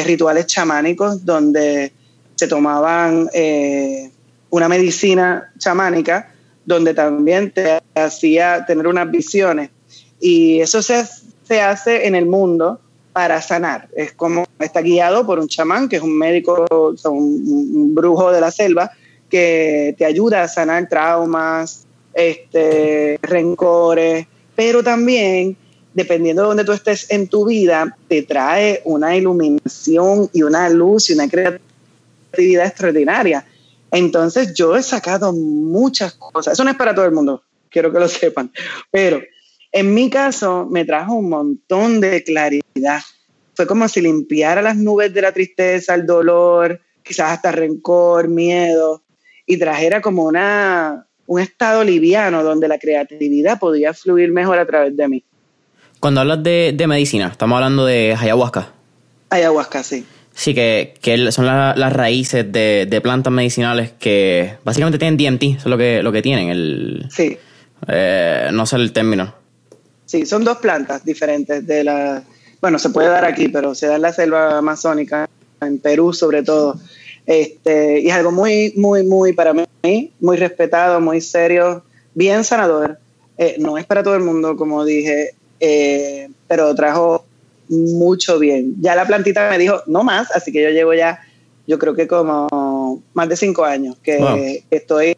rituales chamánicos donde se tomaban una medicina chamánica donde también te hacía tener unas visiones. Y eso se, se hace en el mundo para sanar. Es como está guiado por un chamán, que es un médico, un, brujo de la selva, que te ayuda a sanar traumas, este, rencores, pero también, dependiendo de donde tú estés en tu vida, te trae una iluminación y una luz y una creatividad extraordinaria. Entonces yo he sacado muchas cosas. Eso no es para todo el mundo, quiero que lo sepan, pero en mi caso, me trajo un montón de claridad. Fue como si limpiara las nubes de la tristeza, el dolor, quizás hasta rencor, miedo, y trajera como una, un estado liviano donde la creatividad podía fluir mejor a través de mí. Cuando hablas de, medicina, estamos hablando de ayahuasca. Ayahuasca, sí. Sí, que, son las raíces de, plantas medicinales que básicamente tienen DMT, eso es lo que, lo que tienen. El, sí. Eh, no sé el término. Sí, son dos plantas diferentes de la, bueno, se puede dar aquí, pero se da en la selva amazónica, en Perú sobre todo. Este, y es algo muy, muy, muy para mí, muy respetado, muy serio, bien sanador. Eh, no es para todo el mundo, como dije, eh, pero trajo mucho bien. Ya la plantita me dijo, no más, así que yo llevo ya, yo creo que como más de cinco años que estoy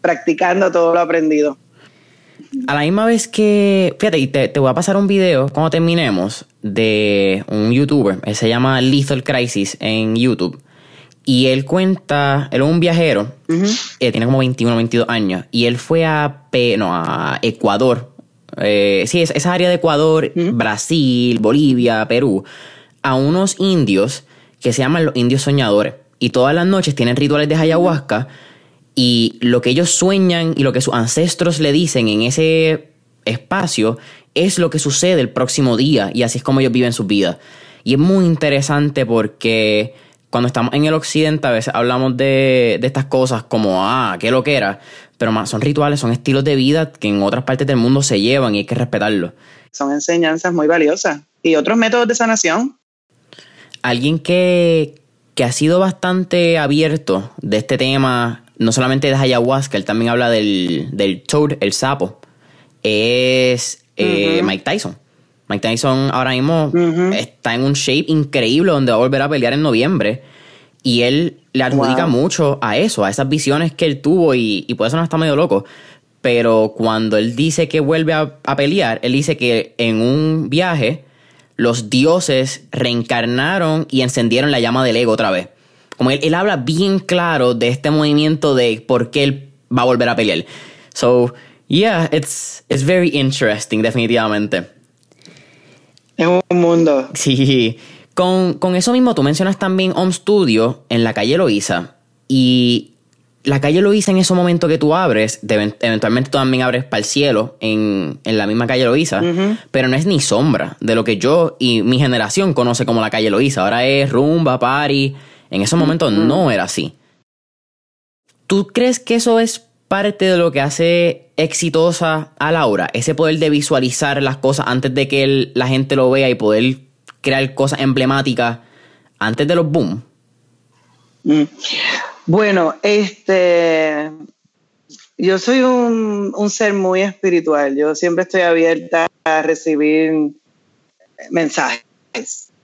practicando todo lo aprendido a la misma vez que, fíjate, te, te voy a pasar un video cuando terminemos de un youtuber, él se llama Lethal Crisis en YouTube. Y él cuenta, él es un viajero, eh, tiene como 21 o 22 años, y él fue a, no, a Ecuador, eh, sí, esa área de Ecuador, Brasil, Bolivia, Perú, a unos indios que se llaman los indios soñadores. Y todas las noches tienen rituales de ayahuasca. Y lo que ellos sueñan y lo que sus ancestros le dicen en ese espacio es lo que sucede el próximo día. Y así es como ellos viven su vida. Y es muy interesante porque cuando estamos en el occidente a veces hablamos de, estas cosas como, ah, qué lo que era, pero más son rituales, son estilos de vida que en otras partes del mundo se llevan y hay que respetarlo. Son enseñanzas muy valiosas y otros métodos de sanación. Alguien que, que ha sido bastante abierto de este tema no solamente de ayahuasca, él también habla del, del toad, el sapo, es eh, Mike Tyson. Mike Tyson ahora mismo está en un shape increíble donde va a volver a pelear en noviembre. Y él le adjudica mucho a eso, a esas visiones que él tuvo y, y por eso no está medio loco. Pero cuando él dice que vuelve a, a pelear, él dice que en un viaje los dioses reencarnaron y encendieron la llama del ego otra vez. Como él, habla bien claro de este movimiento de por qué él va a volver a pelear. So, yeah, it's, it's very interesting, definitivamente. Es un mundo. Sí. Con, con eso mismo, tú mencionas también Home Studio en la calle Loiza. Y la calle Loiza en ese momento que tú abres, eventualmente tú también abres para el cielo en, en la misma calle Loiza, pero no es ni sombra de lo que yo y mi generación conoce como la calle Loiza. Ahora es rumba, party, en ese momento no era así. ¿Tú crees que eso es parte de lo que hace exitosa a Laura? Ese poder de visualizar las cosas antes de que la gente lo vea y poder crear cosas emblemáticas antes de los boom. Mm. Bueno, este, yo soy un, un, ser muy espiritual. Yo siempre estoy abierta a recibir mensajes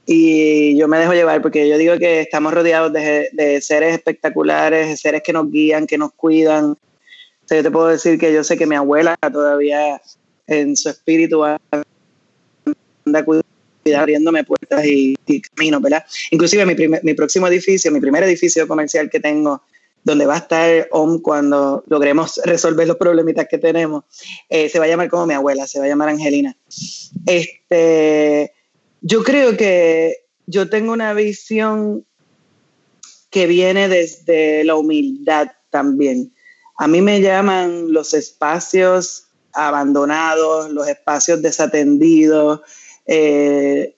y yo me dejo llevar porque yo digo que estamos rodeados de, seres espectaculares, de seres que nos guían, que nos cuidan. yo te puedo decir que yo sé que mi abuela todavía en su espíritu anda cuidando, abriéndome puertas y, caminos, ¿verdad? Inclusive mi, mi próximo edificio, mi primer edificio comercial que tengo, donde va a estar OM cuando logremos resolver los problemitas que tenemos, eh, se va a llamar como mi abuela, se va a llamar Angelina. Este, yo creo que yo tengo una visión que viene desde la humildad también. A mí me llaman los espacios abandonados, los espacios desatendidos, eh,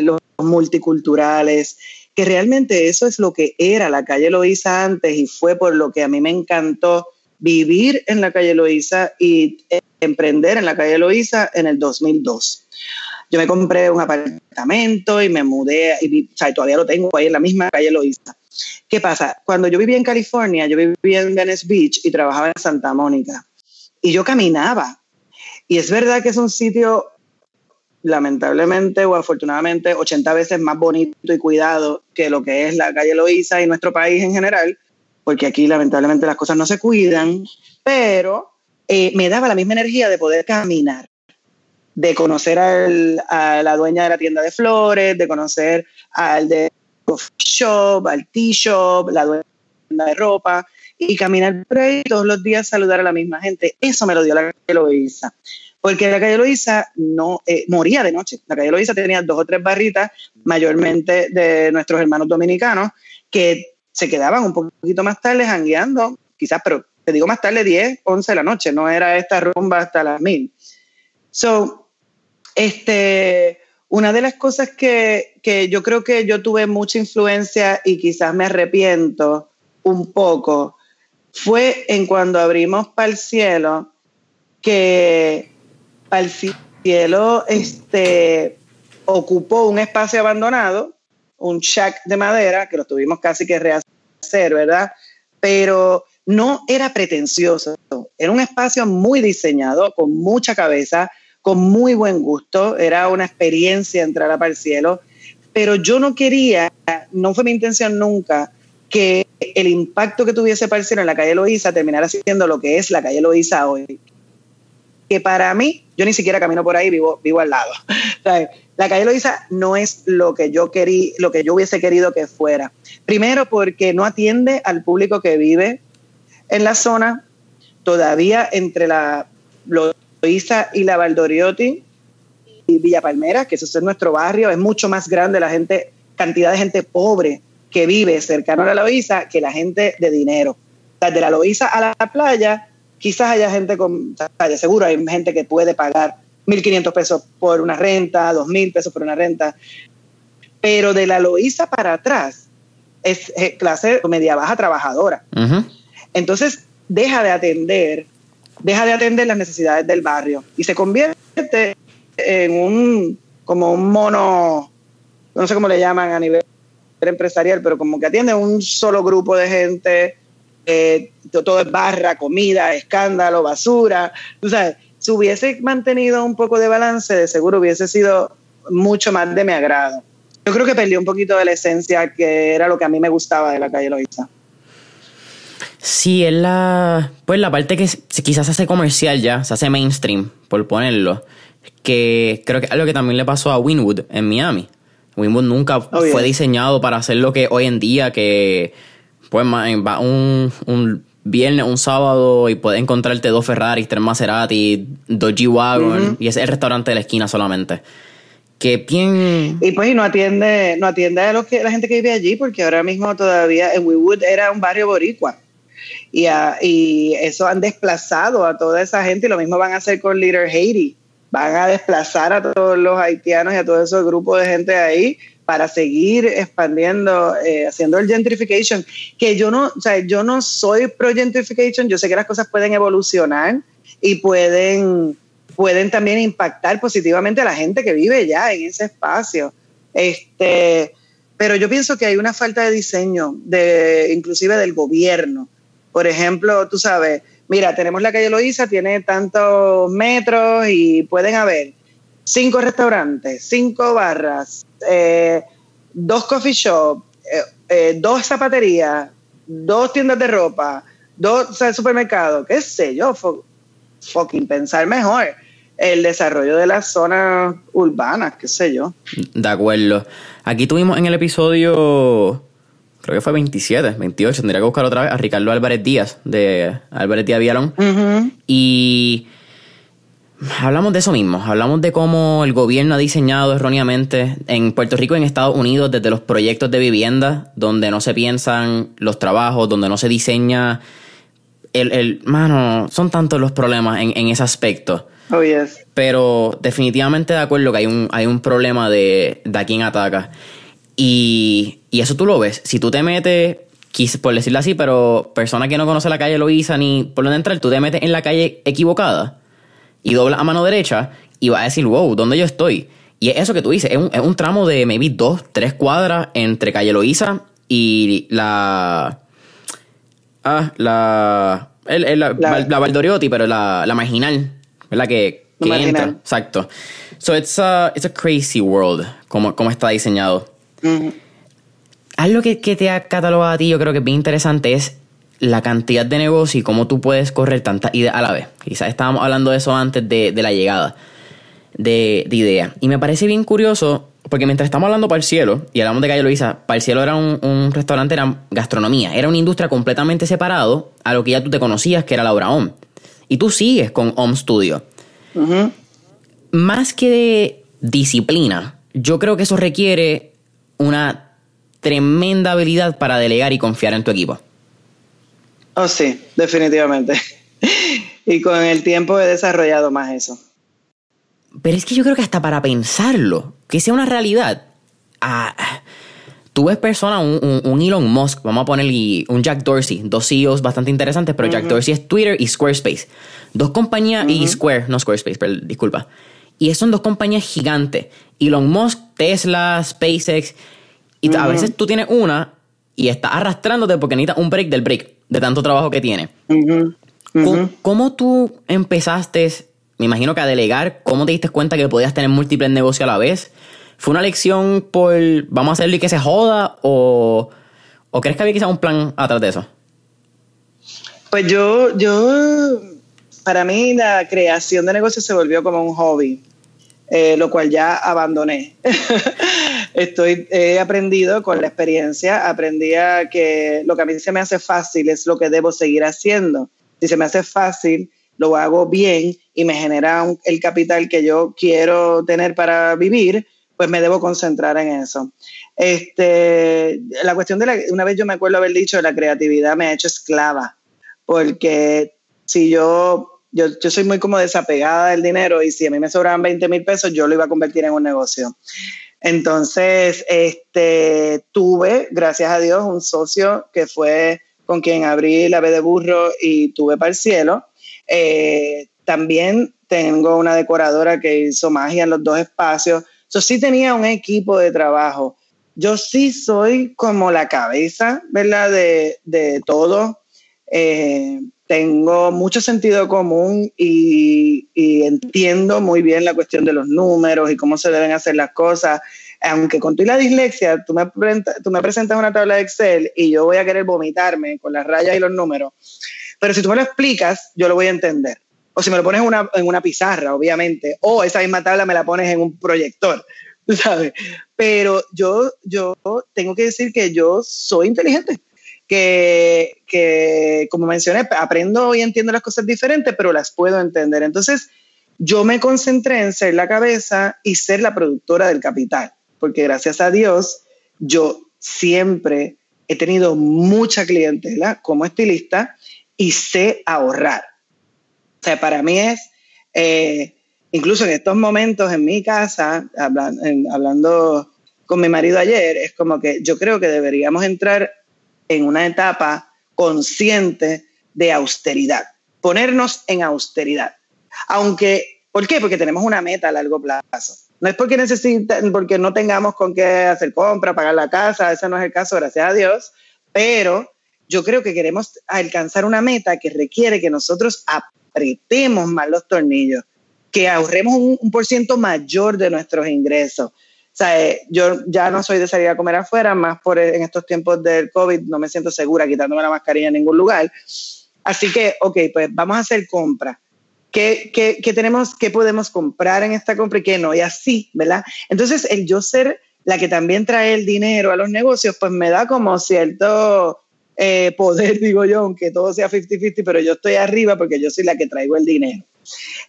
los multiculturales, que realmente eso es lo que era la calle Loíza antes y fue por lo que a mí me encantó vivir en la calle Loíza y emprender en la calle Loíza en el 2002. yo me compré un apartamento y me mudé, y, o sea, todavía lo tengo ahí en la misma calle Loíza. ¿Qué pasa? Cuando yo vivía en California, yo vivía en Venice Beach y trabajaba en Santa Mónica. Y yo caminaba. Y es verdad que es un sitio, lamentablemente o afortunadamente, 80 veces más bonito y cuidado que lo que es la calle Loíza y nuestro país en general, porque aquí lamentablemente las cosas no se cuidan, pero eh, me daba la misma energía de poder caminar de conocer a la dueña de la tienda de flores, de conocer al de coffee shop, al tea shop, la dueña de ropa y caminar por ahí todos los días saludar a la misma gente. Eso me lo dio la calle Loiza. Porque la calle Loiza no eh, moría de noche. La calle Loiza tenía dos o tres barritas, mayormente de nuestros hermanos dominicanos, que se quedaban un poquito más tarde jangueando, quizás, pero te digo más tarde, 10, 11 de la noche, no era esta rumba hasta las mil. So, este, una de las cosas que, yo creo que yo tuve mucha influencia y quizás me arrepiento un poco fue en cuando abrimos para el cielo, que el cielo este, ocupó un espacio abandonado, un shack de madera, que lo tuvimos casi que rehacer, ¿verdad? Pero no era pretencioso, era un espacio muy diseñado, con mucha cabeza, con muy buen gusto, era una experiencia entrar a Par Cielo, pero yo no quería, no fue mi intención nunca, que el impacto que tuviese Par Cielo en la calle Loíza terminara siendo lo que es la calle Loíza hoy. Que para mí, yo ni siquiera camino por ahí, vivo, vivo al lado. (laughs) La calle Loíza no es lo que yo querí, lo que yo hubiese querido que fuera. Primero porque no atiende al público que vive en la zona. Todavía entre la, los Loíza y la Valdoriotti y Villa Palmera, que eso es nuestro barrio, es mucho más grande la gente, cantidad de gente pobre que vive cercano a la Loíza que la gente de dinero. de la Loíza a la playa, quizás haya gente con, seguro hay gente que puede pagar 1.500 pesos por una renta, 2.000 pesos por una renta, pero de la Loíza para atrás es clase media baja trabajadora. Entonces deja de atender deja de atender las necesidades del barrio y se convierte en un, como un mono, no sé cómo le llaman a nivel empresarial, pero como que atiende un solo grupo de gente, eh, todo es barra, comida, escándalo, basura. Tú sabes, si hubiese mantenido un poco de balance, de seguro hubiese sido mucho más de mi agrado. Yo creo que perdí un poquito de la esencia que era lo que a mí me gustaba de la calle Loiza. Sí, es la. Pues la parte que quizás se hace comercial ya, se hace mainstream, por ponerlo. Que creo que es algo que también le pasó a Winwood en Miami. Winwood nunca fue diseñado para hacer lo que hoy en día, que pues va un, un viernes, un sábado y puedes encontrarte dos Ferraris, tres Maserati, dos G-Wagon, y es el restaurante de la esquina solamente. Que bien. Y pues no atiende, no atiende a los que, la gente que vive allí, porque ahora mismo todavía en Winwood era un barrio boricua y, eso han desplazado a toda esa gente y lo mismo van a hacer con Little Haiti. Van a desplazar a todos los haitianos y a todo ese grupo de gente ahí para seguir expandiendo, eh, haciendo el gentrification, que yo no, o sea, yo no soy pro gentrification, yo sé que las cosas pueden evolucionar y pueden, pueden también impactar positivamente a la gente que vive ya en ese espacio. Este, pero yo pienso que hay una falta de diseño, de, inclusive del gobierno, por ejemplo, tú sabes, mira, tenemos la calle Loíza, tiene tantos metros y pueden haber cinco restaurantes, cinco barras, eh, dos coffee shops, eh, eh, dos zapaterías, dos tiendas de ropa, dos supermercados, qué sé yo, fucking pensar mejor el desarrollo de las zonas urbanas, qué sé yo. De acuerdo. Aquí tuvimos en el episodio creo que fue 27, 28, tendría que buscar otra vez a Ricardo Álvarez Díaz, de Álvarez Díaz Villalón. Y hablamos de eso mismo, hablamos de cómo el gobierno ha diseñado erróneamente en Puerto Rico y en Estados Unidos desde los proyectos de vivienda, donde no se piensan los trabajos, donde no se diseña el, el mano, son tantos los problemas en, en ese aspecto. Oh, yes. Pero definitivamente de acuerdo que hay un, hay un problema de, de a quién ataca. Y, eso tú lo ves. Si tú te metes, por decirlo así, pero persona que no conoce la calle Loíza ni por dónde entrar, tú te metes en la calle equivocada y doblas a mano derecha y vas a decir, wow, ¿dónde yo estoy? Y es eso que tú dices, es un, es un tramo de maybe dos, tres cuadras entre Calle Loíza y la... Ah, la... El, la, la, Valdoriotti, pero la, la marginal, ¿verdad? Que, que entra. Exacto. So it's a, it's a crazy world, como, como está diseñado. Algo que, que, te ha catalogado a ti, yo creo que es bien interesante, es la cantidad de negocio y cómo tú puedes correr tantas ideas a la vez. Quizás estábamos hablando de eso antes de, de la llegada de, de ideas. Y me parece bien curioso, porque mientras estamos hablando para el cielo, y hablamos de Calle Luisa, para el cielo era un, un, restaurante, era gastronomía, era una industria completamente separado a lo que ya tú te conocías, que era la obra OM. Y tú sigues con OM Studio. Más que de disciplina, yo creo que eso requiere una tremenda habilidad para delegar y confiar en tu equipo. Oh, sí, definitivamente. (laughs) y con el tiempo he desarrollado más eso. Pero es que yo creo que hasta para pensarlo, que sea una realidad. Ah, tú ves personas, un, Elon Musk, vamos a ponerle un Jack Dorsey, dos CEOs bastante interesantes, pero Jack Dorsey es Twitter y Squarespace. Dos compañías, y Square, no Squarespace, pero disculpa. Y son dos compañías gigantes. Elon Musk, Tesla, SpaceX. Y a veces tú tienes una y estás arrastrándote porque necesitas un break del break de tanto trabajo que tiene. ¿Cómo, tú empezaste, me imagino que a delegar, cómo te diste cuenta que podías tener múltiples negocios a la vez? ¿Fue una lección por vamos a hacerlo y que se joda? ¿O, o crees que había quizás un plan atrás de eso? Pues yo, yo, para mí la creación de negocios se volvió como un hobby. Eh, lo cual ya abandoné. (laughs) Estoy, he aprendido con la experiencia, aprendí a que lo que a mí se me hace fácil es lo que debo seguir haciendo. Si se me hace fácil, lo hago bien y me genera el capital que yo quiero tener para vivir, pues me debo concentrar en eso. Este, la cuestión de la, una vez yo me acuerdo haber dicho, la creatividad me ha hecho esclava, porque si yo yo, yo soy muy como desapegada del dinero y si a mí me sobraban 20 mil pesos, yo lo iba a convertir en un negocio. Entonces, este, tuve, gracias a Dios, un socio que fue con quien abrí la B de burro y tuve para el cielo. Eh, también tengo una decoradora que hizo magia en los dos espacios. Yo sí tenía un equipo de trabajo. Yo sí soy como la cabeza, ¿verdad? De, de todo. Eh, tengo mucho sentido común y, entiendo muy bien la cuestión de los números y cómo se deben hacer las cosas. Aunque con tu y la dislexia, tú me, tú me presentas una tabla de Excel y yo voy a querer vomitarme con las rayas y los números. Pero si tú me lo explicas, yo lo voy a entender. O si me lo pones en una, en una pizarra, obviamente. O esa misma tabla me la pones en un proyector, (laughs) ¿sabes? Pero yo, yo tengo que decir que yo soy inteligente que, como mencioné, aprendo y entiendo las cosas diferentes, pero las puedo entender. Entonces, yo me concentré en ser la cabeza y ser la productora del capital, porque gracias a Dios, yo siempre he tenido mucha clientela como estilista y sé ahorrar. O sea, para mí es, eh, incluso en estos momentos en mi casa, hablando con mi marido ayer, es como que yo creo que deberíamos entrar en una etapa consciente de austeridad, ponernos en austeridad. Aunque, ¿por qué? Porque tenemos una meta a largo plazo. No es porque porque no tengamos con qué hacer compra, pagar la casa, ese no es el caso, gracias a Dios, pero yo creo que queremos alcanzar una meta que requiere que nosotros apretemos más los tornillos, que ahorremos un, un por ciento mayor de nuestros ingresos, sea, eh, yo ya no soy de salir a comer afuera, más por en estos tiempos del COVID no me siento segura quitándome la mascarilla en ningún lugar. Así que, ok, pues vamos a hacer compra. ¿Qué, qué, qué tenemos, qué podemos comprar en esta compra y qué no? Y así, ¿verdad? Entonces, el yo ser la que también trae el dinero a los negocios, pues me da como cierto eh, poder, (laughs) digo yo, aunque todo sea 50-50, pero yo estoy arriba porque yo soy la que traigo el dinero.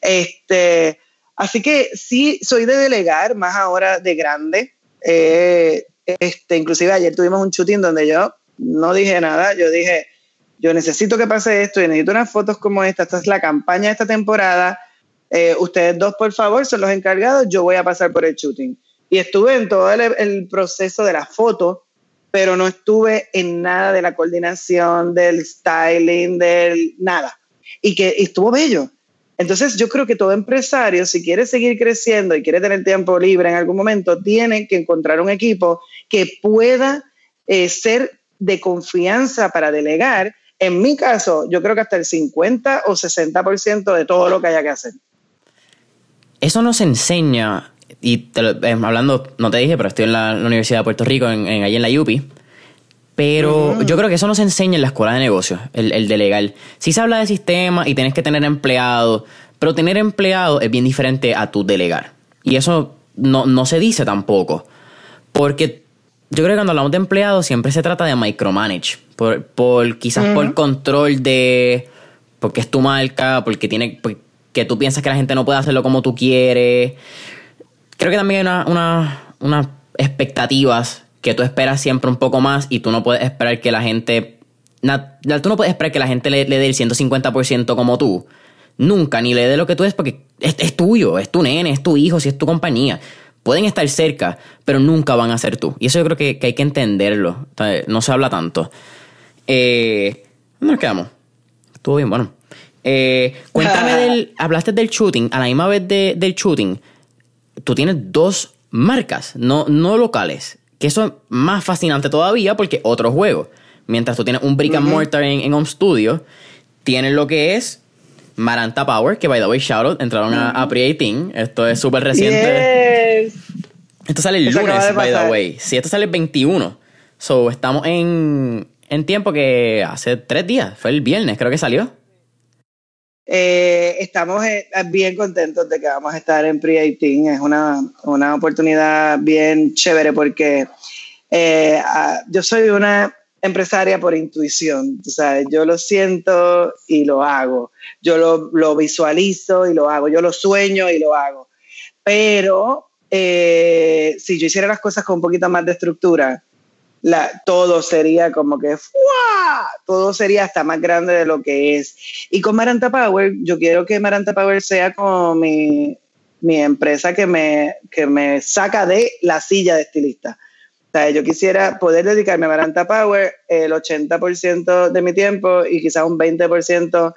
Este, Así que sí, soy de delegar, más ahora de grande. Eh, este, inclusive ayer tuvimos un shooting donde yo no dije nada, yo dije, yo necesito que pase esto y necesito unas fotos como esta, esta es la campaña de esta temporada, eh, ustedes dos por favor son los encargados, yo voy a pasar por el shooting. Y estuve en todo el, proceso de la foto, pero no estuve en nada de la coordinación, del styling, del nada. Y que estuvo bello, Entonces yo creo que todo empresario, si quiere seguir creciendo y quiere tener tiempo libre en algún momento, tiene que encontrar un equipo que pueda eh, ser de confianza para delegar. En mi caso, yo creo que hasta el 50 o 60% de todo lo que haya que hacer. Eso nos enseña, y eh, hablando, no te dije, pero estoy en la, Universidad de Puerto Rico, en, allí en la UPI, pero yo creo que eso nos enseña en la escuela de negocios, el, el de legal. Sí se habla de sistema y tienes que tener empleados, pero tener empleados es bien diferente a tu delegar. Y eso no, no se dice tampoco. Porque yo creo que cuando hablamos de empleados siempre se trata de micromanage. Por, por quizás por control de. Porque es tu marca, porque tiene. que tú piensas que la gente no puede hacerlo como tú quieres. Creo que también hay unas expectativas que tú esperas siempre un poco más y tú no puedes esperar que la gente. tú no puedes esperar que la gente le, dé el 150% como tú. Nunca, ni le dé lo que tú es porque es, tuyo, es tu nene, es tu hijo, si es tu compañía. Pueden estar cerca, pero nunca van a ser tú. Y eso yo creo que, hay que entenderlo. No se habla tanto. Eh, ¿Dónde nos quedamos? Estuvo bien, bueno. Eh, cuéntame (laughs) del. Hablaste del shooting. A la misma vez del shooting, tú tienes dos marcas, no, no locales que eso es más fascinante todavía porque otro juego. Mientras tú tienes un brick and mortar en, Home Studio, tienes lo que es Maranta Power, que by the way, shout out, entraron a, Pre-18. Esto es súper reciente. Esto sale el lunes, by the way. Sí, esto sale el 21. So, estamos en, en tiempo que hace tres días. Fue el viernes, creo que salió. Eh, estamos eh, bien contentos de que vamos a estar en Pre-18. Es una, una, oportunidad bien chévere porque eh, yo soy una empresaria por intuición. O sea, yo lo siento y lo hago. Yo lo, lo, visualizo y lo hago. Yo lo sueño y lo hago. Pero si yo hiciera las cosas con un poquito más de estructura, todo sería como que todo sería hasta más grande de lo que es. Y con Maranta Power, yo quiero que Maranta Power sea como mi, empresa que me, que me saca de la silla de estilista. O sea, yo quisiera poder dedicarme a Maranta Power el 80% de mi tiempo y quizás un 20%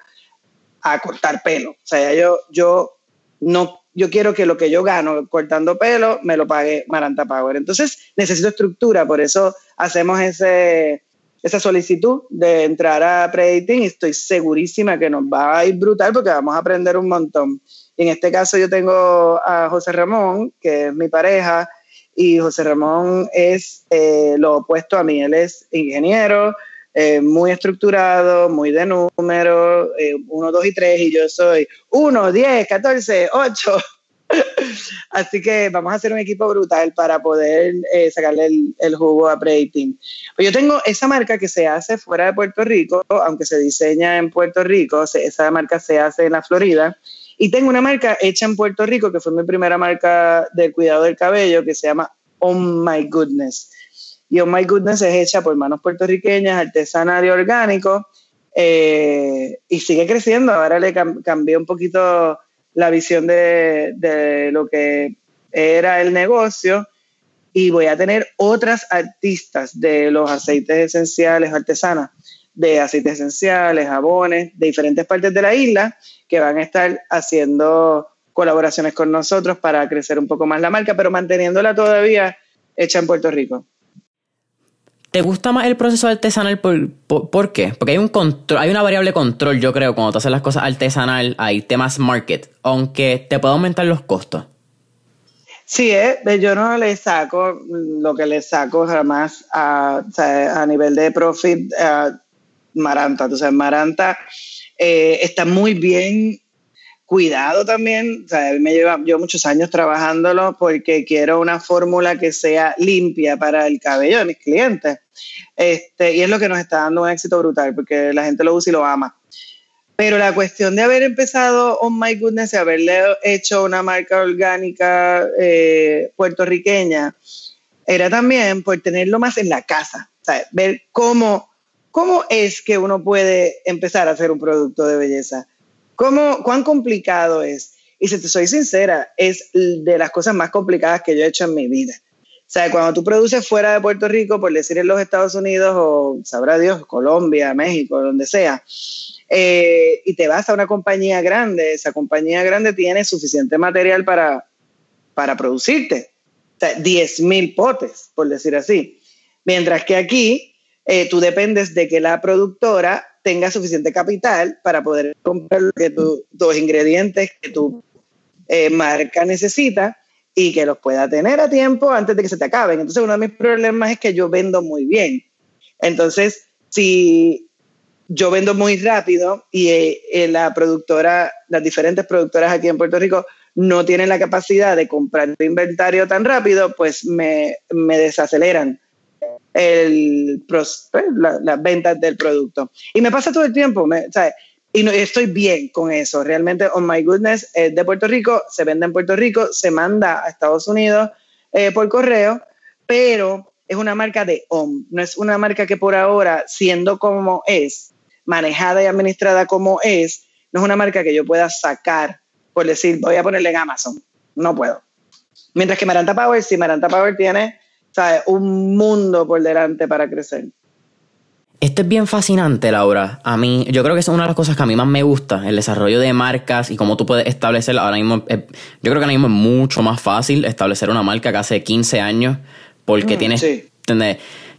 a cortar pelo. O sea, yo, yo no yo quiero que lo que yo gano cortando pelo me lo pague Maranta Power. Entonces necesito estructura, por eso hacemos ese, esa solicitud de entrar a Predicting y estoy segurísima que nos va a ir brutal porque vamos a aprender un montón. En este caso yo tengo a José Ramón, que es mi pareja, y José Ramón es eh, lo opuesto a mí, él es ingeniero, eh, muy estructurado, muy de números, 1, 2 y 3, y yo soy 1, 10, 14, 8. Así que vamos a hacer un equipo brutal para poder eh, sacarle el, jugo a Predicting. Pues yo tengo esa marca que se hace fuera de Puerto Rico, aunque se diseña en Puerto Rico, esa marca se hace en la Florida. Y tengo una marca hecha en Puerto Rico, que fue mi primera marca de cuidado del cabello, que se llama Oh My Goodness y Oh My Goodness es hecha por manos puertorriqueñas, artesanal y orgánico, eh, y sigue creciendo. Ahora le cambié un poquito la visión de, lo que era el negocio y voy a tener otras artistas de los aceites esenciales artesanas, de aceites esenciales, jabones, de diferentes partes de la isla, que van a estar haciendo colaboraciones con nosotros para crecer un poco más la marca, pero manteniéndola todavía hecha en Puerto Rico. ¿Te gusta más el proceso artesanal? ¿Por, qué? Porque hay un control, hay una variable control, yo creo, cuando tú haces las cosas artesanal, hay temas market, aunque te puede aumentar los costos. Sí, eh, yo no le saco lo que le saco jamás a, a nivel de profit a Maranta. Entonces, Maranta eh, está muy bien cuidado también, o sea, me lleva yo muchos años trabajándolo porque quiero una fórmula que sea limpia para el cabello de mis clientes. Este, y es lo que nos está dando un éxito brutal porque la gente lo usa y lo ama. Pero la cuestión de haber empezado Oh My Goodness y haberle hecho una marca orgánica eh, puertorriqueña era también por tenerlo más en la casa, sea, ver cómo, cómo es que uno puede empezar a hacer un producto de belleza ¿Cómo, ¿Cuán complicado es? Y si te soy sincera, es de las cosas más complicadas que yo he hecho en mi vida. sea, cuando tú produces fuera de Puerto Rico, por decir en los Estados Unidos o sabrá Dios, Colombia, México, donde sea, eh, y te vas a una compañía grande, esa compañía grande tiene suficiente material para, para producirte. O sea, 10 mil potes, por decir así. Mientras que aquí eh, tú dependes de que la productora tenga suficiente capital para poder comprar que los ingredientes que tu eh, marca necesita y que los pueda tener a tiempo antes de que se te acaben. Entonces, uno de mis problemas es que yo vendo muy bien. Entonces, si yo vendo muy rápido y eh, la productora, las diferentes productoras aquí en Puerto Rico no tienen la capacidad de comprar inventario tan rápido, pues me, me desaceleran el, pues, las ventas del producto. Y me pasa todo el tiempo, me, y no, estoy bien con eso. Realmente, oh my goodness, es de Puerto Rico, se vende en Puerto Rico, se manda a Estados Unidos eh, por correo, pero es una marca de OM, no es una marca que por ahora, siendo como es, manejada y administrada como es, no es una marca que yo pueda sacar por decir, voy a ponerle en Amazon. No puedo. Mientras que Maranta Power, sí, Maranta Power tiene un mundo por delante para crecer. Esto es bien fascinante, Laura. A mí, yo creo que es una de las cosas que a mí más me gusta, el desarrollo de marcas y cómo tú puedes establecer. Ahora mismo, eh, yo creo que ahora mismo es mucho más fácil establecer una marca que hace 15 años, porque mm, tienes.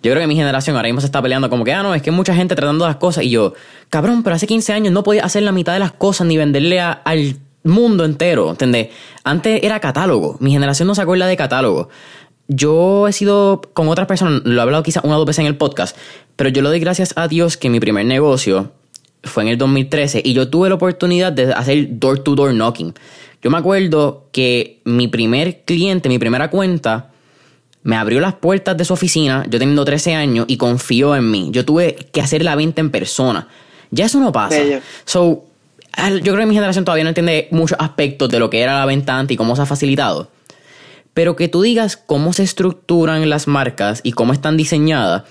Yo creo que mi generación ahora mismo se está peleando como que, ah, no, es que hay mucha gente tratando las cosas. Y yo, cabrón, pero hace 15 años no podía hacer la mitad de las cosas ni venderle al mundo entero, ¿entendés? Antes era catálogo. Mi generación no se acuerda de catálogo yo he sido con otras personas, lo he hablado quizás una o dos veces en el podcast, pero yo le doy gracias a Dios que mi primer negocio fue en el 2013 y yo tuve la oportunidad de hacer door-to-door knocking. Yo me acuerdo que mi primer cliente, mi primera cuenta, me abrió las puertas de su oficina, yo teniendo 13 años, y confió en mí. Yo tuve que hacer la venta en persona. Ya eso no pasa. So, yo creo que mi generación todavía no entiende muchos aspectos de lo que era la venta antes y cómo se ha facilitado. Pero que tú digas cómo se estructuran las marcas y cómo están diseñadas,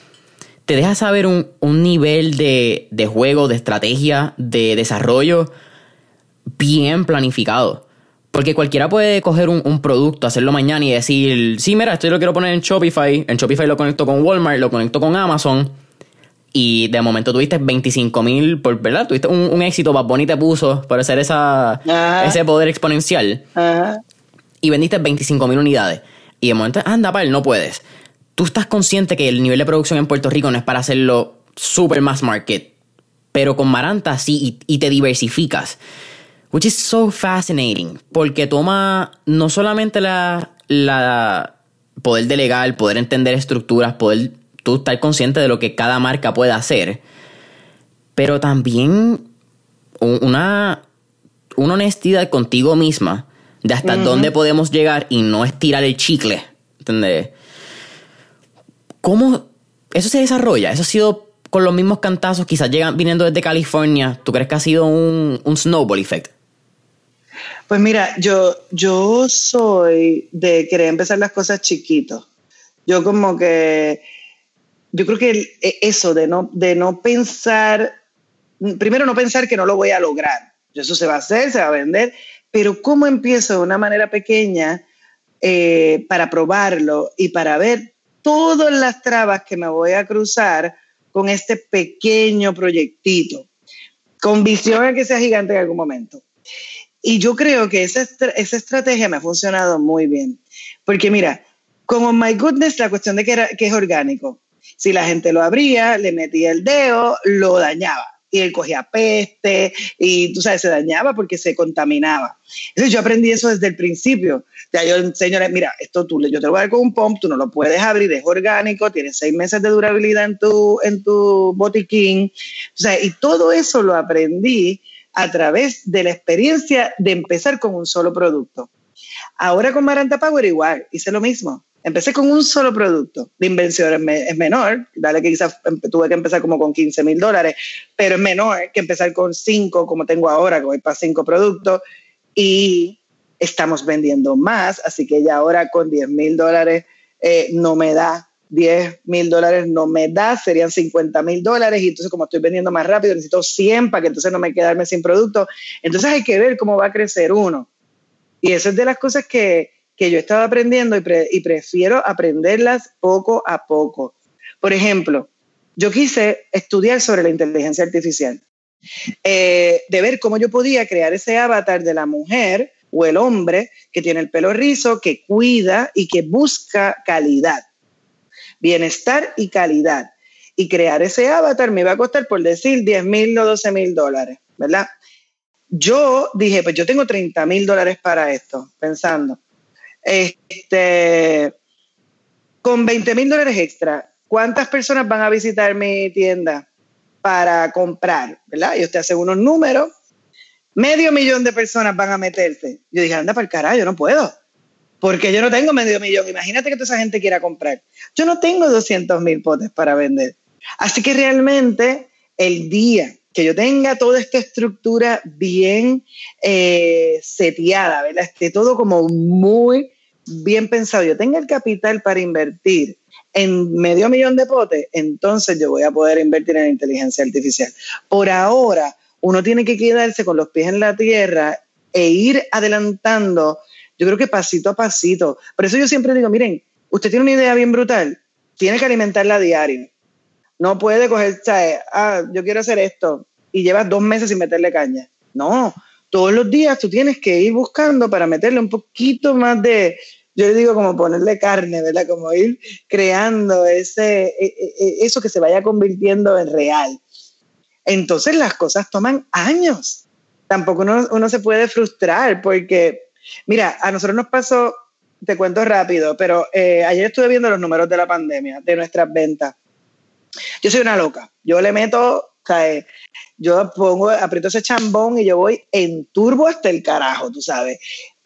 te deja saber un, nivel de, juego, de estrategia, de desarrollo bien planificado. Porque cualquiera puede coger un, producto, hacerlo mañana y decir, sí, mira, esto yo lo quiero poner en Shopify, en Shopify lo conecto con Walmart, lo conecto con Amazon, y de momento tuviste 25 mil, ¿verdad? Tuviste un, éxito, Bad Bunny te puso por hacer esa, ese poder exponencial. Ajá y vendiste 25 mil unidades. Y de momento, anda, pal, no puedes. Tú estás consciente que el nivel de producción en Puerto Rico no es para hacerlo super mass market. Pero con Maranta sí y, te diversificas. Which is so fascinating. Porque toma no solamente la, la poder delegar, poder entender estructuras, poder tú estar consciente de lo que cada marca puede hacer. Pero también una, una honestidad contigo misma de hasta dónde podemos llegar y no estirar el chicle. ¿Entendés? ¿Cómo eso se desarrolla? Eso ha sido con los mismos cantazos, quizás llegan viniendo desde California. ¿Tú crees que ha sido un, un snowball effect? Pues mira, yo, yo soy de querer empezar las cosas chiquitos. Yo como que, yo creo que e, eso de no, de no pensar, primero no pensar que no lo voy a lograr. Eso se va a hacer, se va a vender, pero ¿cómo empiezo de una manera pequeña eh, para probarlo y para ver todas las trabas que me voy a cruzar con este pequeño proyectito, con visión de que sea gigante en algún momento? Y yo creo que esa, estrategia me ha funcionado muy bien, porque mira, como My Goodness, la cuestión de que, era, que es orgánico, si la gente lo abría, le metía el dedo, lo dañaba y él cogía peste y tú sabes, se dañaba porque se contaminaba. Entonces yo aprendí eso desde el principio. Ya yo enseño, mira, esto tú, yo te lo voy a dar con un pump, tú no lo puedes abrir, es orgánico, tiene seis meses de durabilidad en tu, en tu botiquín. O sea, y todo eso lo aprendí a través de la experiencia de empezar con un solo producto. Ahora con Maranta Power igual, hice lo mismo. Empecé con un solo producto. La inversión es, menor, dale que quizás tuve que empezar como con 15 mil dólares, pero es menor que empezar con cinco, como tengo ahora, que voy para cinco productos, y estamos vendiendo más, así que ya ahora con 10 mil dólares eh, no me da 10 mil dólares no me da, serían 50 mil dólares y entonces como estoy vendiendo más rápido necesito 100 para que entonces no me quedarme sin producto. Entonces hay que ver cómo va a crecer uno. Y eso es de las cosas que, que yo estaba aprendiendo y, prefiero aprenderlas poco a poco. Por ejemplo, yo quise estudiar sobre la inteligencia artificial, eh, de ver cómo yo podía crear ese avatar de la mujer o el hombre que tiene el pelo rizo, que cuida y que busca calidad, bienestar y calidad. Y crear ese avatar me iba a costar, por decir, 10 mil o 12 mil dólares, ¿verdad? Yo dije, pues yo tengo 30 mil dólares para esto, pensando. Este, con 20 mil dólares extra, ¿cuántas personas van a visitar mi tienda para comprar? ¿Verdad? Y usted hace unos números, medio millón de personas van a meterse. Yo dije, anda para el carajo, yo no puedo. Porque yo no tengo medio millón. Imagínate que toda esa gente quiera comprar. Yo no tengo 200 mil potes para vender. Así que realmente el día que yo tenga toda esta estructura bien eh, seteada, ¿verdad? Esté todo como muy bien pensado, yo tenga el capital para invertir en medio millón de potes, entonces yo voy a poder invertir en inteligencia artificial. Por ahora, uno tiene que quedarse con los pies en la tierra e ir adelantando, yo creo que pasito a pasito. Por eso yo siempre digo, miren, usted tiene una idea bien brutal, tiene que alimentarla a diario. No puede coger, ah, yo quiero hacer esto y llevas dos meses sin meterle caña. No, todos los días tú tienes que ir buscando para meterle un poquito más de, yo le digo como ponerle carne, ¿verdad? Como ir creando ese, e, e, e, eso que se vaya convirtiendo en real. Entonces las cosas toman años. Tampoco uno, se puede frustrar porque, mira, a nosotros nos pasó, te cuento rápido, pero eh, ayer estuve viendo los números de la pandemia, de nuestras ventas. Yo soy una loca. Yo le meto, o sea, yo pongo, aprieto ese chambón y yo voy en turbo hasta el carajo, tú sabes.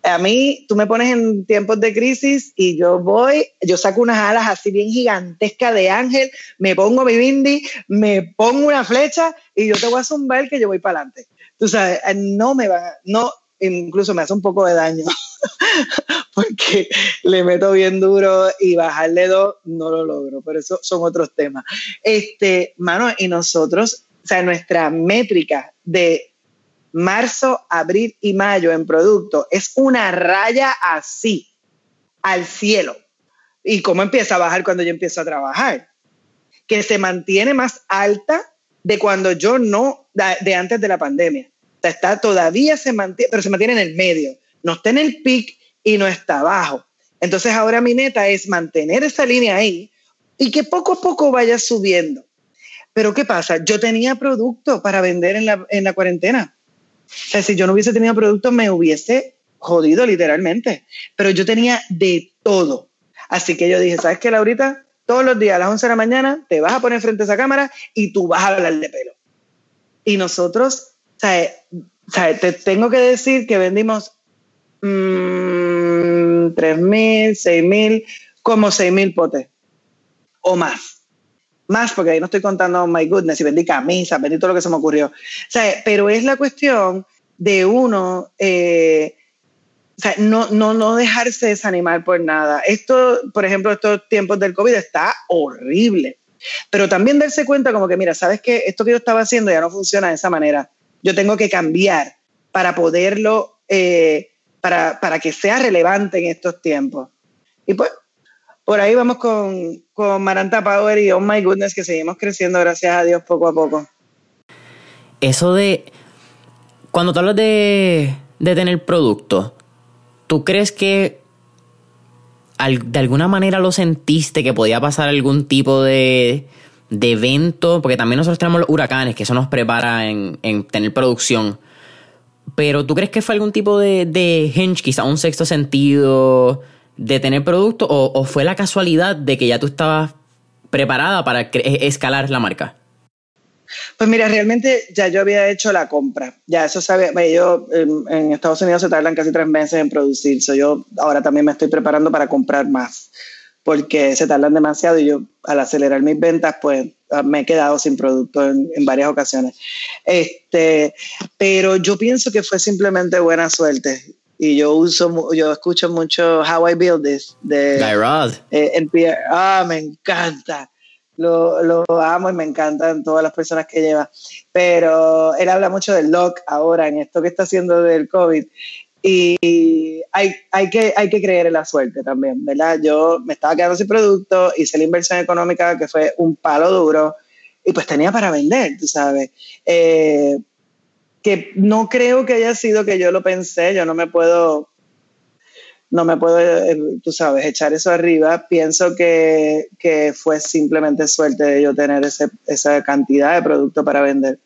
A mí, tú me pones en tiempos de crisis y yo voy, yo saco unas alas así bien gigantescas de ángel, me pongo mi bindi, me pongo una flecha y yo te voy a zumbar que yo voy para adelante. Tú sabes, no me va, no, incluso me hace un poco de daño (laughs) (laughs) porque le meto bien duro y bajarle dos no lo logro, pero eso son otros temas. Este, mano, y nosotros, o sea, nuestra métrica de marzo, abril y mayo en producto es una raya así, al cielo. ¿Y cómo empieza a bajar cuando yo empiezo a trabajar? Que se mantiene más alta de cuando yo no, de antes de la pandemia. O sea, está todavía se mantiene, pero se mantiene en el medio no está en el pic y no está abajo. Entonces ahora mi meta es mantener esa línea ahí y que poco a poco vaya subiendo. Pero ¿qué pasa? Yo tenía producto para vender en la, en la cuarentena. O sea, si yo no hubiese tenido producto, me hubiese jodido literalmente. Pero yo tenía de todo. Así que yo dije, ¿sabes qué, Laurita? Todos los días a las 11 de la mañana te vas a poner frente a esa cámara y tú vas a hablar de pelo. Y nosotros, ¿sabes? Te tengo que decir que vendimos mmm, 3.000, 6.000, como 6.000 potes o más. Más, porque ahí no estoy contando, oh my goodness, y vendí camisas, vendí todo lo que se me ocurrió. Pero es la cuestión de uno, eh, o sea, no, no, no dejarse desanimar por nada. Esto, por ejemplo, estos tiempos del COVID está horrible. Pero también darse cuenta como que, mira, ¿sabes qué? Esto que yo estaba haciendo ya no funciona de esa manera. Yo tengo que cambiar para poderlo eh, para, que sea relevante en estos tiempos. Y pues, por ahí vamos con, con Maranta Power y Oh My Goodness, que seguimos creciendo, gracias a Dios, poco a poco. Eso de. Cuando tú hablas de, de tener producto, ¿tú crees que de alguna manera lo sentiste que podía pasar algún tipo de, de evento? Porque también nosotros tenemos los huracanes, que eso nos prepara en, en tener producción. Pero ¿tú crees que fue algún tipo de, de hinge, quizá un sexto sentido de tener producto o, fue la casualidad de que ya tú estabas preparada para e, escalar la marca? Pues mira, realmente ya yo había hecho la compra. Ya eso sabe, yo en, Estados Unidos se tardan casi tres meses en producir. yo ahora también me estoy preparando para comprar más porque se tardan demasiado y yo al acelerar mis ventas, pues me he quedado sin producto en, varias ocasiones. Este, pero yo pienso que fue simplemente buena suerte. Y yo uso, yo escucho mucho How I Build This de Guy Rod. Eh, ah, me encanta. Lo, lo, amo y me encantan todas las personas que lleva. Pero él habla mucho del lock ahora, en esto que está haciendo del COVID. Y hay, hay, que, hay que creer en la suerte también, ¿verdad? Yo me estaba quedando sin producto, hice la inversión económica que fue un palo duro y pues tenía para vender, tú sabes. Eh, que no creo que haya sido que yo lo pensé, yo no me puedo, no me puedo, eh, tú sabes, echar eso arriba. Pienso que, que fue simplemente suerte de yo tener ese, esa cantidad de producto para vender.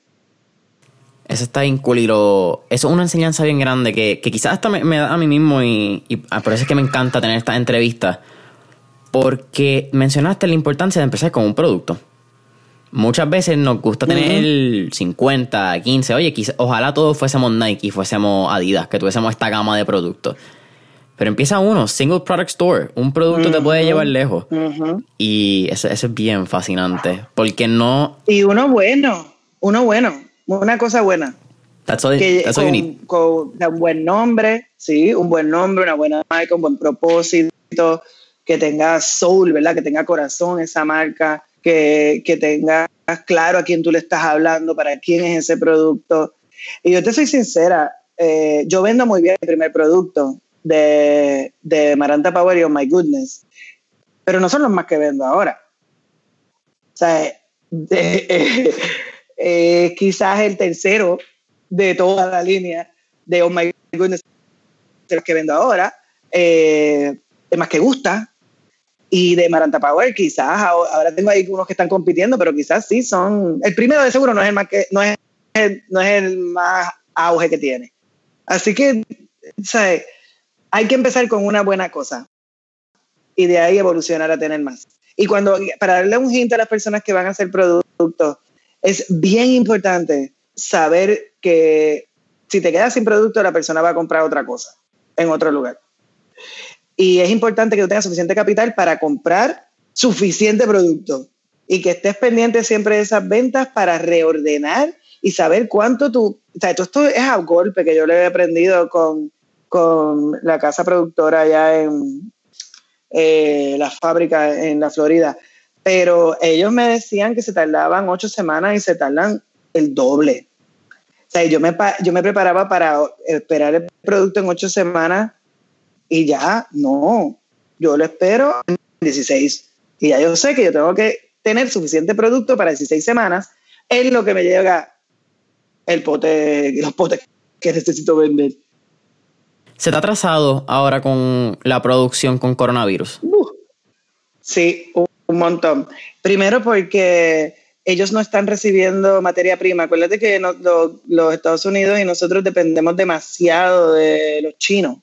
Eso está bien Eso es una enseñanza bien grande que, quizás hasta me, da a mí mismo y, por eso es que me encanta tener esta entrevista. Porque mencionaste la importancia de empezar con un producto. Muchas veces nos gusta tener 50, 15. Oye, ojalá todos fuésemos Nike, fuésemos Adidas, que tuviésemos esta gama de productos. Pero empieza uno, single product store. Un producto te puede llevar lejos. Y eso, eso, es bien fascinante. Porque no. Y uno bueno, uno bueno una cosa buena. That's all, que, con, un buen nombre, sí, un buen nombre, una buena marca, un buen propósito, que tenga soul, ¿verdad? Que tenga corazón esa marca, que, que tengas claro a quién tú le estás hablando, para quién es ese producto. Y yo te soy sincera, eh, yo vendo muy bien el primer producto de, de Maranta Power y Oh My Goodness, pero no son los más que vendo ahora. O sea, de, eh, eh, quizás el tercero de toda la línea de Oh My Goodness, que vendo ahora, eh, es más que gusta. Y de Maranta Power, quizás ahora tengo ahí unos que están compitiendo, pero quizás sí son. El primero de seguro no es el más, que, no es no es el más auge que tiene. Así que, ¿sabes? hay que empezar con una buena cosa y de ahí evolucionar a tener más. Y cuando, para darle un hint a las personas que van a hacer productos, es bien importante saber que si te quedas sin producto, la persona va a comprar otra cosa en otro lugar. Y es importante que tú tengas suficiente capital para comprar suficiente producto y que estés pendiente siempre de esas ventas para reordenar y saber cuánto tú... O sea, esto es a golpe que yo le he aprendido con, con la casa productora allá en eh, la fábrica en la Florida pero ellos me decían que se tardaban ocho semanas y se tardan el doble. O sea, yo me, yo me preparaba para esperar el producto en ocho semanas y ya, no, yo lo espero en 16. Y ya yo sé que yo tengo que tener suficiente producto para 16 semanas, es lo que me llega el pote, los potes que necesito vender. ¿Se te ha atrasado ahora con la producción con coronavirus? sí, un montón. Primero porque ellos no están recibiendo materia prima. Acuérdate que los Estados Unidos y nosotros dependemos demasiado de los chinos.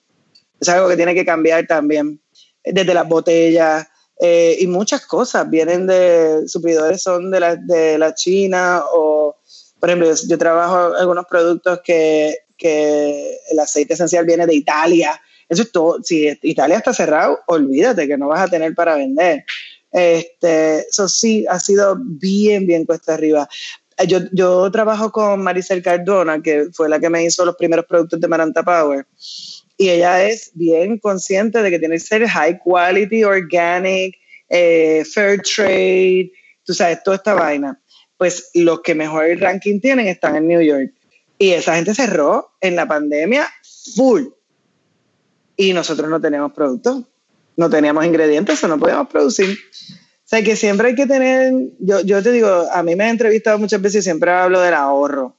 Es algo que tiene que cambiar también. Desde las botellas eh, y muchas cosas vienen de suplidores, son de la, de la China o, por ejemplo, yo, trabajo algunos productos que, que el aceite esencial viene de Italia. Eso es todo. Si Italia está cerrado, olvídate que no vas a tener para vender. Este, eso sí, ha sido bien, bien cuesta arriba. Yo, yo trabajo con Maricel Cardona, que fue la que me hizo los primeros productos de Maranta Power. Y ella es bien consciente de que tiene que ser high quality, organic, eh, fair trade, tú sabes, toda esta vaina. Pues los que mejor ranking tienen están en New York. Y esa gente cerró en la pandemia full. Y nosotros no tenemos productos no teníamos ingredientes o no podíamos producir. O sea, que siempre hay que tener, yo, yo te digo, a mí me han entrevistado muchas veces y siempre hablo del ahorro,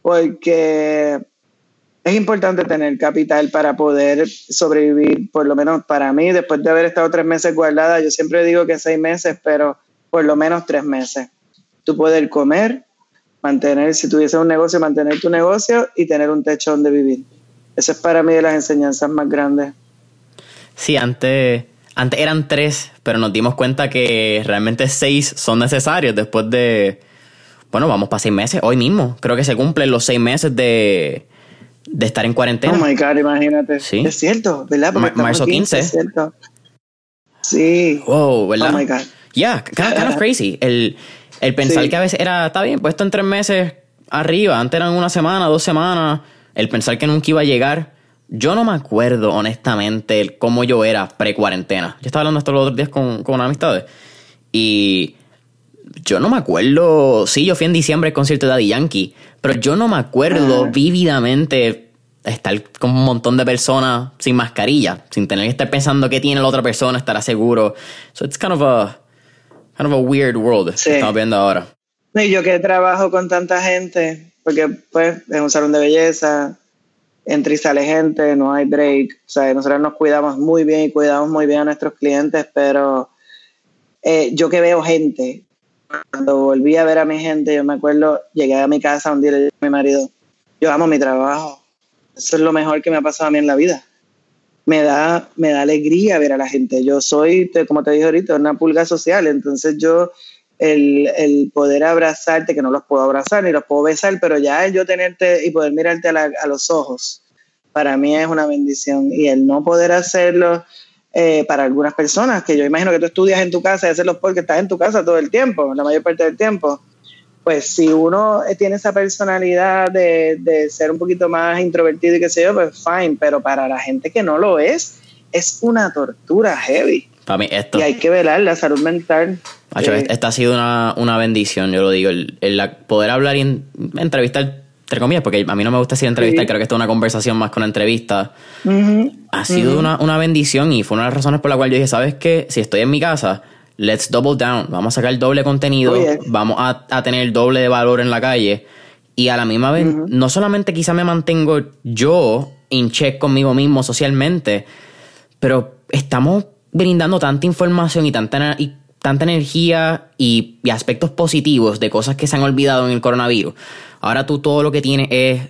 porque es importante tener capital para poder sobrevivir, por lo menos para mí, después de haber estado tres meses guardada, yo siempre digo que seis meses, pero por lo menos tres meses. Tú poder comer, mantener, si tuviese un negocio, mantener tu negocio y tener un techo donde vivir. Eso es para mí de las enseñanzas más grandes. Sí, antes, antes eran tres, pero nos dimos cuenta que realmente seis son necesarios después de. Bueno, vamos para seis meses, hoy mismo. Creo que se cumplen los seis meses de, de estar en cuarentena. Oh my God, imagínate. Sí. Es cierto, ¿verdad? marzo 15. Es cierto. Sí. Wow, ¿verdad? Oh my God. Yeah, kind of, crazy. El, el pensar que a veces era, está bien, puesto en tres meses arriba, antes eran una semana, dos semanas. El pensar que nunca iba a llegar yo no me acuerdo, honestamente, cómo yo era pre-cuarentena. Yo estaba hablando esto los otros días con, con amistades. Y yo no me acuerdo. Sí, yo fui en diciembre al concierto de Daddy Yankee. Pero yo no me acuerdo vívidamente estar con un montón de personas sin mascarilla, sin tener que estar pensando qué tiene la otra persona, estará seguro. So it's kind of a kind of a weird world que estamos viendo ahora. Y yo que trabajo con tanta gente, porque pues es un salón de belleza, entra y sale gente, no hay break. O sea, nosotros nos cuidamos muy bien y cuidamos muy bien a nuestros clientes, pero eh, yo que veo gente, cuando volví a ver a mi gente, yo me acuerdo, llegué a mi casa un día mi marido, yo amo mi trabajo. Eso es lo mejor que me ha pasado a mí en la vida. Me da, me da alegría ver a la gente. Yo soy, como te dije ahorita, una pulga social. Entonces yo, el, el, poder abrazarte, que no los puedo abrazar ni los puedo besar, pero ya el yo tenerte y poder mirarte a, a los ojos, para mí es una bendición. Y el no poder hacerlo eh, para algunas personas, que yo imagino que tú estudias en tu casa y haces los porque estás en tu casa todo el tiempo, la mayor parte del tiempo. Pues si uno eh, tiene esa personalidad de, de ser un poquito más introvertido y qué sé yo, pues fine, pero para la gente que no lo es, es una tortura heavy. Para mí esto. Y hay que velar la salud mental. Macho, eh, esta ha sido una, una, bendición, yo lo digo. El, el poder hablar y entrevistar entre comillas, porque a mí no me gusta decir entrevista, creo que esto es una conversación más con entrevista. Ha sido una, una, bendición y fue una de las razones por la cual yo dije, ¿sabes qué? Si estoy en mi casa, let's double down, vamos a sacar el doble contenido, vamos a, a, tener el doble de valor en la calle y a la misma vez, no solamente quizá me mantengo yo in check conmigo mismo socialmente, pero estamos brindando tanta información y tanta, y tanta energía y, y aspectos positivos de cosas que se han olvidado en el coronavirus Ahora tú todo lo que tienes es,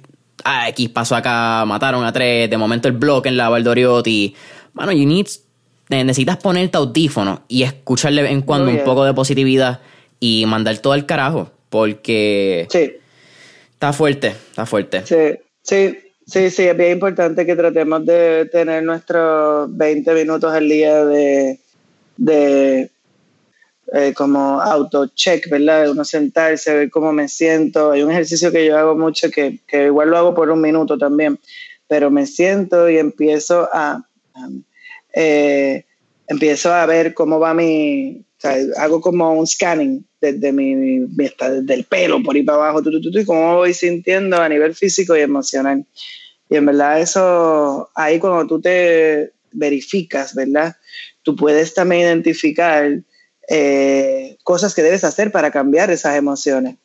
ah, X pasó acá, mataron a tres, de momento el bloque en la Valdoriotti. Bueno, you need, necesitas ponerte audífono y escuchar de vez en cuando un poco de positividad y mandar todo al carajo, porque sí. está fuerte, está fuerte. Sí, sí, sí, sí, es bien importante que tratemos de tener nuestros 20 minutos al día de, de eh, como auto-check, ¿verdad? Uno sentarse, ver cómo me siento. Hay un ejercicio que yo hago mucho que, que igual lo hago por un minuto también, pero me siento y empiezo a, eh, empiezo a ver cómo va mi, o sea, hago como un scanning desde mi, mi desde el pelo por ahí para abajo, y cómo voy sintiendo a nivel físico y emocional. Y en verdad eso, ahí cuando tú te verificas, ¿verdad? Tú puedes también identificar eh, cosas que debes hacer para cambiar esas emociones.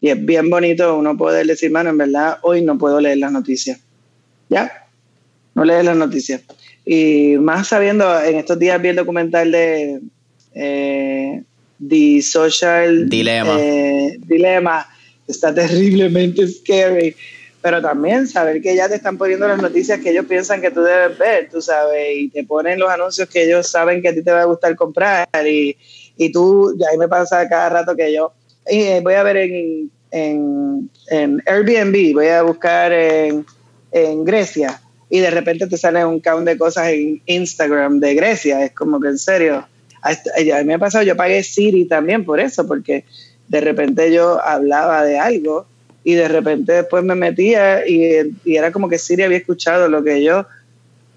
Y es bien bonito uno poder decir, mano, en verdad, hoy no puedo leer las noticias. ¿Ya? No lees las noticias. Y más sabiendo, en estos días vi el documental de eh, The Social Dilema. Eh, Dilema. Está terriblemente scary pero también saber que ya te están poniendo las noticias que ellos piensan que tú debes ver, tú sabes, y te ponen los anuncios que ellos saben que a ti te va a gustar comprar, y, y tú, ahí me pasa cada rato que yo eh, voy a ver en, en, en, Airbnb, voy a buscar en, en Grecia, y de repente te sale un count de cosas en Instagram de Grecia, es como que en serio, a mí me ha pasado, yo pagué Siri también por eso, porque de repente yo hablaba de algo y de repente después me metía y, era como que Siri había escuchado lo que yo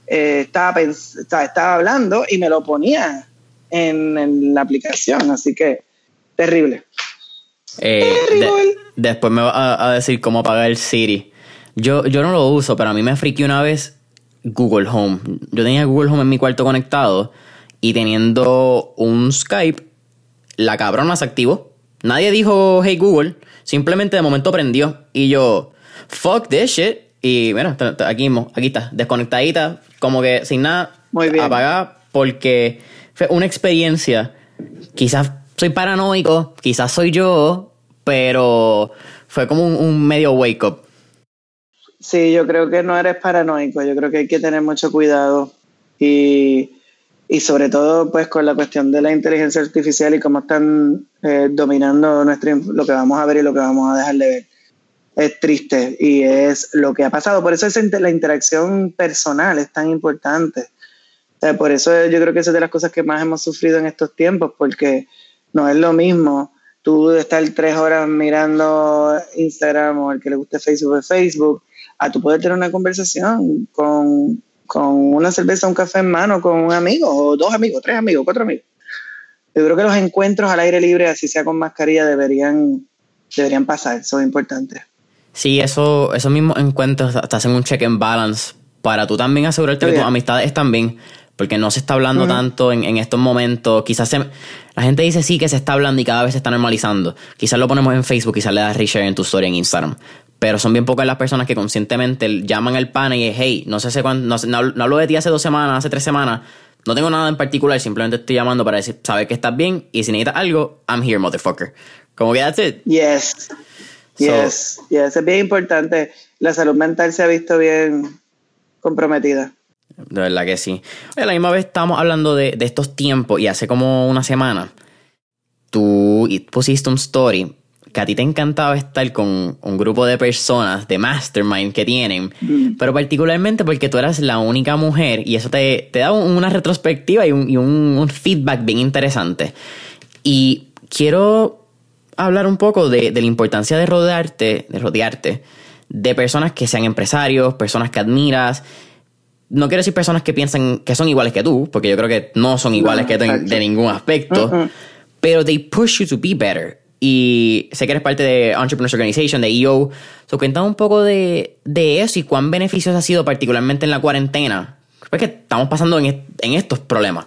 eh, estaba, estaba hablando y me lo ponía en, la aplicación, así que terrible. Eh, después me va a, decir cómo apagar Siri. Yo, yo no lo uso, pero a mí me friqué una vez Google Home. Yo tenía Google Home en mi cuarto conectado y teniendo un Skype, la cabrona se activó. Nadie dijo, hey Google, Simplemente de momento prendió y yo, fuck this shit. Y bueno, aquí mismo, aquí está, desconectadita, como que sin nada, Muy bien. apagada, porque fue una experiencia. Quizás soy paranoico, quizás soy yo, pero fue como un, medio wake up. Sí, yo creo que no eres paranoico, yo creo que hay que tener mucho cuidado y, y sobre todo pues con la cuestión de la inteligencia artificial y cómo están eh, dominando nuestro, lo que vamos a ver y lo que vamos a dejar de ver. Es triste y es lo que ha pasado. Por eso es la interacción personal es tan importante. por eso yo creo que esa es de las cosas que más hemos sufrido en estos tiempos, porque no es lo mismo tú estar tres horas mirando Instagram o el que le guste Facebook de Facebook, a tú poder tener una conversación con con una cerveza, un café en mano, con un amigo, o dos amigos, tres amigos, cuatro amigos. Yo creo que los encuentros al aire libre, así sea con mascarilla, deberían, deberían pasar, son importantes. Sí, eso, esos mismos encuentros te hacen un check and balance para tú también asegurarte que tus amistades están bien. Porque no se está hablando tanto en, estos momentos. Quizás la gente dice sí que se está hablando y cada vez se está normalizando. Quizás lo ponemos en Facebook, quizás le das reshare en tu story en Instagram. Pero son bien pocas las personas que conscientemente llaman al pana y es, hey, no sé cuándo, no, no, hablo de ti hace dos semanas, hace tres semanas. No tengo nada en particular, simplemente estoy llamando para decir, saber que estás bien y si necesitas algo, I'm here, motherfucker. Como que that's it. Yes. Yes. yes. Es bien importante. La salud mental se ha visto bien comprometida. De verdad que sí. A la misma vez estamos hablando de, estos tiempos y hace como una semana tú pusiste un story que a ti te encantaba estar con un grupo de personas de mastermind que tienen, mm. pero particularmente porque tú eras la única mujer y eso te, te da una retrospectiva y, un, feedback bien interesante. Y quiero hablar un poco de, de la importancia de rodearte, de rodearte de personas que sean empresarios, personas que admiras, no quiero decir personas que piensan que son iguales que tú, porque yo creo que no son iguales que tú de ningún aspecto, pero they push you to be better. Y sé que eres parte de Entrepreneurs Organization, de EO. So, cuéntame un poco de, eso y cuán beneficioso ha sido, particularmente en la cuarentena. Porque estamos pasando en estos problemas.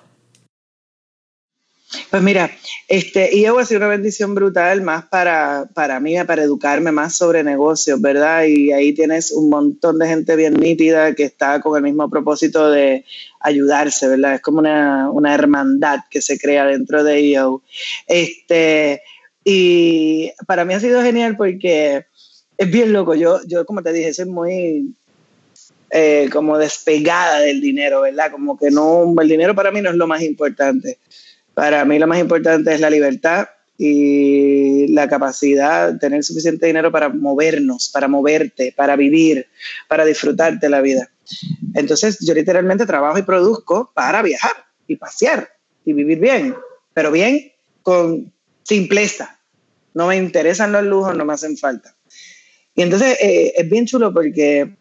Pues mira, este, y ha sido una bendición brutal más para, para mí, para educarme más sobre negocios, ¿verdad? Y ahí tienes un montón de gente bien nítida que está con el mismo propósito de ayudarse, ¿verdad? Es como una, una hermandad que se crea dentro de IO. Este, y para mí ha sido genial porque es bien loco. Yo, yo como te dije, soy muy eh, como despegada del dinero, ¿verdad? Como que no, el dinero para mí no es lo más importante. Para mí lo más importante es la libertad y la capacidad tener suficiente dinero para movernos, para moverte, para vivir, para disfrutarte la vida. Entonces yo literalmente trabajo y produzco para viajar y pasear y vivir bien, pero bien con simpleza. No me interesan los lujos, no me hacen falta. Y entonces eh, es bien chulo porque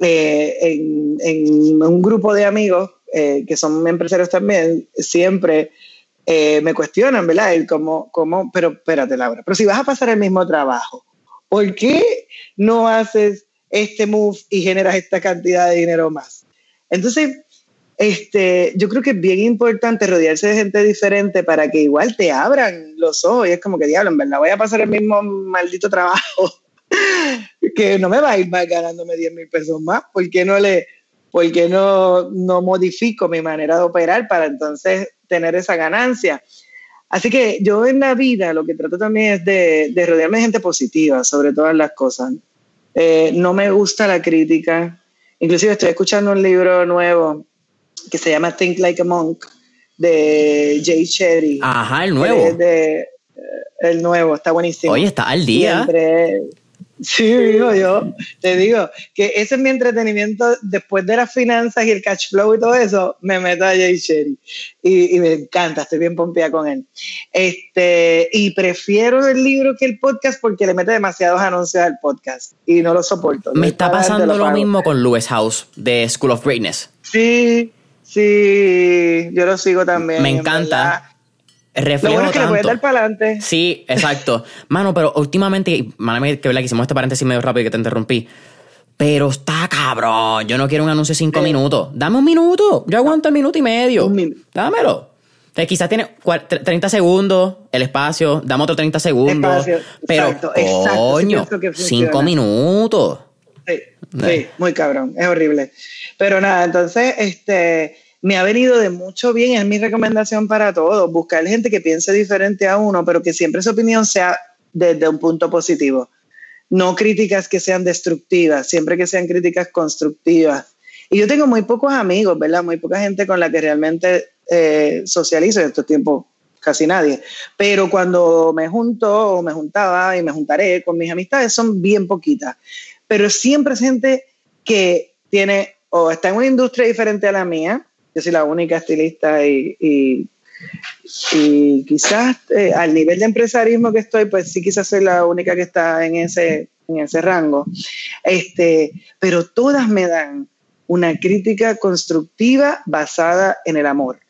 eh, en, un grupo de amigos eh, que son empresarios también, siempre me cuestionan, ¿verdad? El cómo, cómo, pero espérate, Laura, pero si vas a pasar el mismo trabajo, ¿por qué no haces este move y generas esta cantidad de dinero más? Entonces, este, yo creo que es bien importante rodearse de gente diferente para que igual te abran los ojos y es como que diablo, en verdad voy a pasar el mismo maldito trabajo (laughs) que no me va a ir más ganándome 10 mil pesos más, ¿por qué no le, ¿por qué no, no modifico mi manera de operar para entonces tener esa ganancia? Así que yo en la vida lo que trato también es de, de rodearme de gente positiva sobre todas las cosas. Eh, no me gusta la crítica. Inclusive estoy escuchando un libro nuevo que se llama Think Like a Monk de Jay Shetty. Ajá, el nuevo. De, eh, el nuevo, está buenísimo. Oye, está al día. Sí, digo yo, te digo que ese es mi entretenimiento después de las finanzas y el cash flow y todo eso, me meto a Jay Sherry y, me encanta, estoy bien pompeada con él. Este, y prefiero el libro que el podcast porque le mete demasiados anuncios al podcast y no lo soporto. Me está pasando lo, mismo con Lewis House de School of Greatness. Sí, sí, yo lo sigo también. Me encanta reflejo Lo bueno es que le puedes dar para adelante. Sí, exacto. (laughs) Mano, pero últimamente, mano, que verdad que hicimos este paréntesis medio rápido y que te interrumpí. Pero está cabrón. Yo no quiero un anuncio de cinco minutos. Dame un minuto. Yo aguanto el minuto y medio. Un Dámelo. Entonces, quizás tiene 30 segundos el espacio, dame otro 30 segundos. pero, exacto, coño, 5 minutos. Sí, sí, muy cabrón, es horrible. Pero nada, entonces, este, me ha venido de mucho bien, es mi recomendación para todos, buscar gente que piense diferente a uno, pero que siempre su opinión sea desde un punto positivo. No críticas que sean destructivas, siempre que sean críticas constructivas. Y yo tengo muy pocos amigos, ¿verdad? Muy poca gente con la que realmente eh, socializo en estos tiempos, casi nadie. Pero cuando me junto o me juntaba y me juntaré con mis amistades, son bien poquitas. Pero siempre es gente que tiene o está en una industria diferente a la mía, yo soy la única estilista y, y, quizás eh, al nivel de empresarismo que estoy, pues sí quizás soy la única que está en ese, en ese rango. Este, pero todas me dan una crítica constructiva basada en el amor.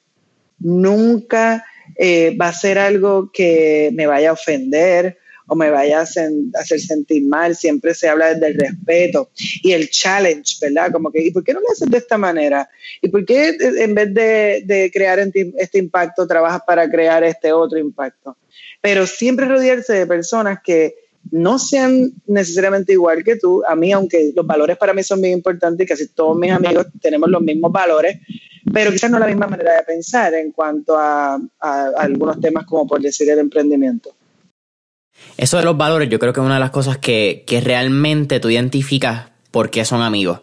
Nunca eh, va a ser algo que me vaya a ofender o me vaya a, hacer sentir mal, siempre se habla desde el respeto y el challenge, ¿verdad? Como que, ¿y por qué no lo haces de esta manera? ¿Y por qué eh, en vez de, crear este impacto trabajas para crear este otro impacto? Pero siempre rodearse de personas que no sean necesariamente igual que tú. A mí, aunque los valores para mí son bien importantes y casi todos mis amigos tenemos los mismos valores, pero quizás no la misma manera de pensar en cuanto a, algunos temas como por decir el emprendimiento. Eso de los valores yo creo que es una de las cosas que, realmente tú identificas por qué son amigos.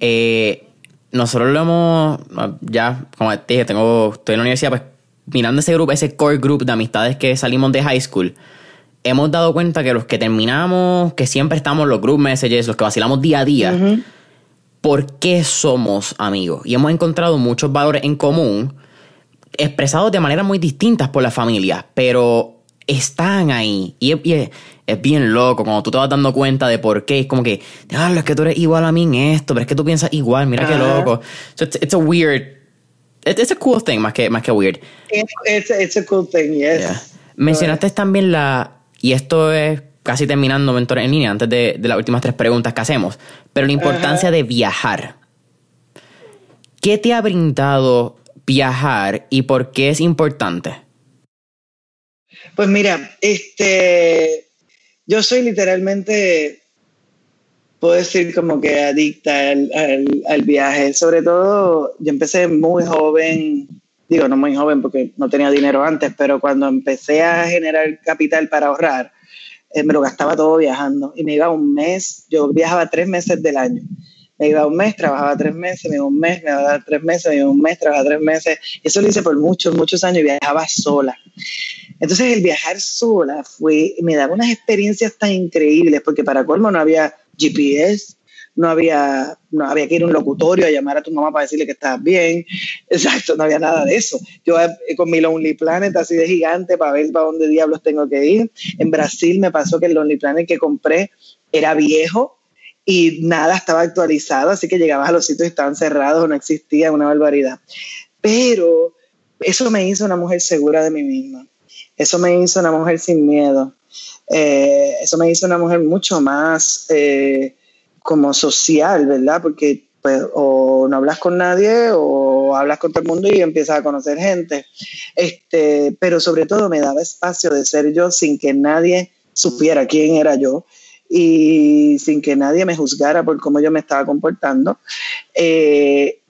Eh, nosotros lo hemos, ya, como te dije, tengo, estoy en la universidad, pues mirando ese grupo, ese core group de amistades que salimos de high school, hemos dado cuenta que los que terminamos, que siempre estamos los group messages, los que vacilamos día a día, ¿por qué somos amigos? Y hemos encontrado muchos valores en común, expresados de maneras muy distintas por la familia, pero están ahí. Y es, bien loco cuando tú te vas dando cuenta de por qué. Es como que, es que tú eres igual a mí en esto, pero es que tú piensas igual, mira qué loco. So it's, a weird. It's a cool thing más que, más que weird. It's, a cool thing, yes. Mencionaste también la, y esto es casi terminando Mentores en línea, antes de, las últimas tres preguntas que hacemos, pero la importancia de viajar. ¿Qué te ha brindado viajar y por qué es importante? Pues mira, este, yo soy literalmente, puedo decir como que adicta al, al viaje. Sobre todo, yo empecé muy joven, digo, no muy joven porque no tenía dinero antes, pero cuando empecé a generar capital para ahorrar, eh, me lo gastaba todo viajando y me iba un mes, yo viajaba tres meses del año. Me iba un mes, trabajaba tres meses, me iba un mes, me iba tres meses, me iba un mes, trabajaba tres meses. Eso lo hice por muchos, muchos años y viajaba sola. Entonces el viajar sola fue, me daba unas experiencias tan increíbles porque para colmo no había GPS, no había, no había que ir a un locutorio a llamar a tu mamá para decirle que estabas bien. (laughs) Exacto, no había nada de eso. Yo eh, con mi Lonely Planet así de gigante para ver para dónde diablos tengo que ir. En Brasil me pasó que el Lonely Planet que compré era viejo y nada estaba actualizado, así que llegabas a los sitios y estaban cerrados, no existía, una barbaridad. Pero eso me hizo una mujer segura de mí misma. Eso me hizo una mujer sin miedo. Eh, eso me hizo una mujer mucho más eh, como social, ¿verdad? Porque pues o no hablas con nadie o hablas con todo el mundo y empiezas a conocer gente. Este, pero sobre todo me daba espacio de ser yo sin que nadie supiera quién era yo y sin que nadie me juzgara por cómo yo me estaba comportando. Eh,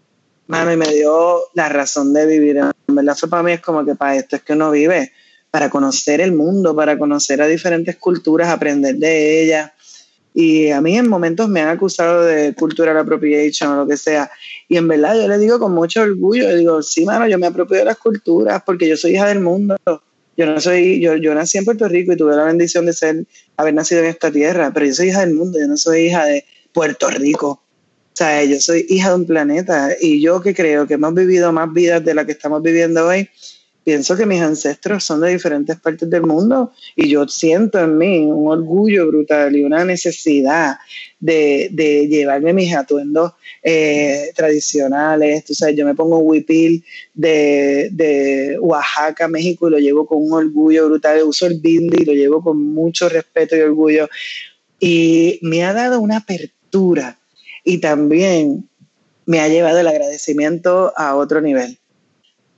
me dio la razón de vivir. En verdad fue para mí es como que para esto es que uno vive, para conocer el mundo, para conocer a diferentes culturas, aprender de ellas y a mí en momentos me han acusado de cultural appropriation o lo que sea. Y en verdad yo le digo con mucho orgullo, le digo, sí, mano, yo me apropio de las culturas porque yo soy hija del mundo. Yo no soy, yo, yo nací en Puerto Rico y tuve la bendición de ser, haber nacido en esta tierra, pero yo soy hija del mundo, yo no soy hija de Puerto Rico. O sea, yo soy hija de un planeta y yo que creo que hemos vivido más vidas de las que estamos viviendo hoy, pienso que mis ancestros son de diferentes partes del mundo y yo siento en mí un orgullo brutal y una necesidad de, llevarme mis atuendos eh, tradicionales. Tú sabes, yo me pongo un huipil de, de, Oaxaca, México y lo llevo con un orgullo brutal. Uso el bindi y lo llevo con mucho respeto y orgullo. Y me ha dado una apertura y también me ha llevado el agradecimiento a otro nivel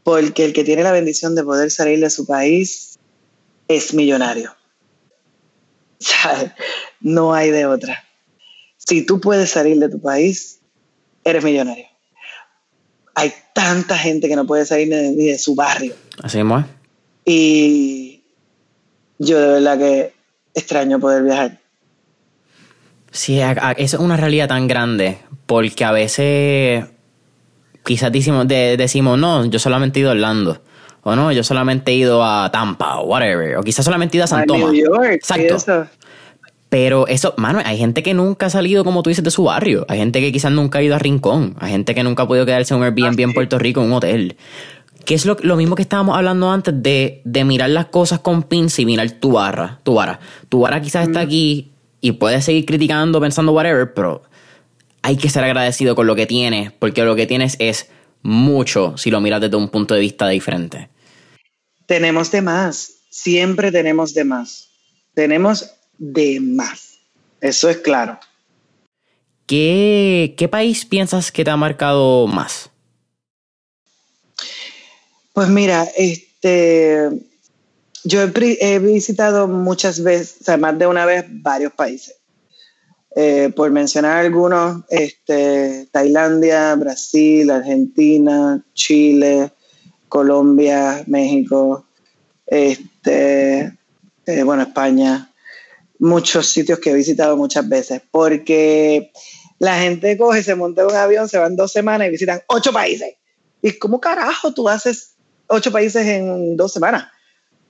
porque el que tiene la bendición de poder salir de su país es millonario. (laughs) No hay de otra. Si tú puedes salir de tu país, eres millonario. Hay tanta gente que no puede salir ni de, su barrio. Así es. Y yo de verdad que extraño poder viajar. Sí, eso es una realidad tan grande, porque a veces quizás decimos, decimos, no, yo solamente he ido a Orlando. O no, yo solamente he ido a Tampa o whatever. O quizás solamente he ido a San Tomás. Exacto. Pero eso, mano, hay gente que nunca ha salido, como tú dices, de su barrio. Hay gente que quizás nunca ha ido a Rincón. Hay gente que nunca ha podido quedarse en un Airbnb en Puerto Rico, en un hotel. Que es lo, mismo que estábamos hablando antes de, de mirar las cosas con pinza y mirar tu barra. Tu vara. Tu vara quizás está mm. aquí y puedes seguir criticando, pensando whatever, pero hay que ser agradecido con lo que tienes, porque lo que tienes es mucho si lo miras desde un punto de vista diferente. Tenemos de más, siempre tenemos de más. tenemos de más. Eso es claro. ¿Qué, qué país piensas que te ha marcado más? Pues mira, este, yo he, visitado muchas veces, o sea, más de una vez, varios países. Eh, por mencionar algunos, este, Tailandia, Brasil, Argentina, Chile, Colombia, México, este, eh, bueno, España, muchos sitios que he visitado muchas veces, porque la gente coge, se monta en un avión, se van dos semanas y visitan ocho países. ¿Y cómo carajo tú haces ocho países en dos semanas?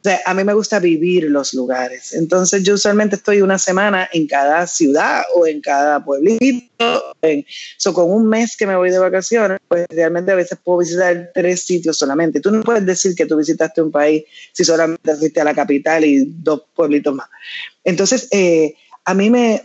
O sea, a mí me gusta vivir los lugares. Entonces yo usualmente estoy una semana en cada ciudad o en cada pueblito. En, con un mes que me voy de vacaciones, pues realmente a veces puedo visitar tres sitios solamente. Tú no puedes decir que tú visitaste un país si solamente fuiste a la capital y dos pueblitos más. Entonces, eh, a mí me,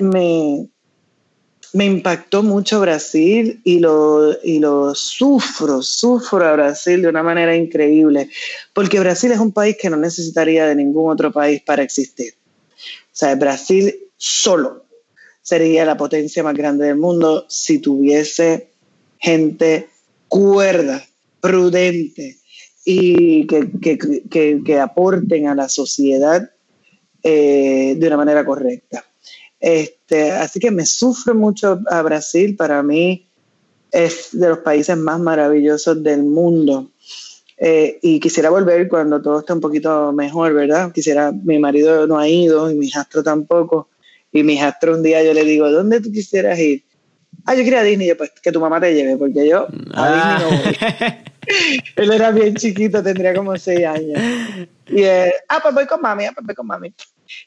me impactó mucho Brasil y lo, y lo sufro, sufro a Brasil de una manera increíble, porque Brasil es un país que no necesitaría de ningún otro país para existir. O sea, Brasil solo sería la potencia más grande del mundo si tuviese gente cuerda, prudente y que, aporten a la sociedad eh, de una manera correcta. Este, así que me sufre mucho a Brasil, para mí es de los países más maravillosos del mundo. Eh, y quisiera volver cuando todo esté un poquito mejor, ¿verdad? Quisiera, mi marido no ha ido y mi hijastro tampoco. Y mi hijastro un día yo le digo, ¿dónde tú quisieras ir? Ah, yo quería a Disney, pues que tu mamá te lleve, porque yo a Disney no voy. (laughs) Él era bien chiquito, tendría como seis años. Y él, ah, pues voy con mami, ah, pues voy con mami.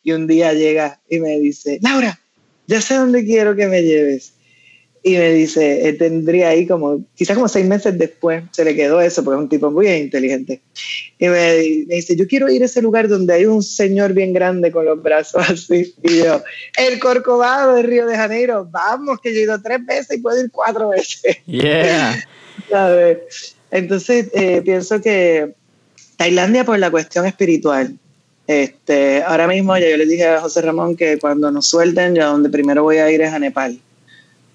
Y un día llega y me dice, Laura, ya sé dónde quiero que me lleves. Y me dice, él tendría ahí como, quizás como seis meses después, se le quedó eso, porque es un tipo muy inteligente. Y me, dice, yo quiero ir a ese lugar donde hay un señor bien grande con los brazos (laughs) así. Y yo, el Corcovado de Río de Janeiro, vamos, que yo he ido tres veces y puedo ir cuatro veces. (laughs) Yeah. Entonces, eh, pienso que Tailandia por la cuestión espiritual, este, ahora mismo ya yo le dije a José Ramón que cuando nos suelten, yo donde primero voy a ir es a Nepal.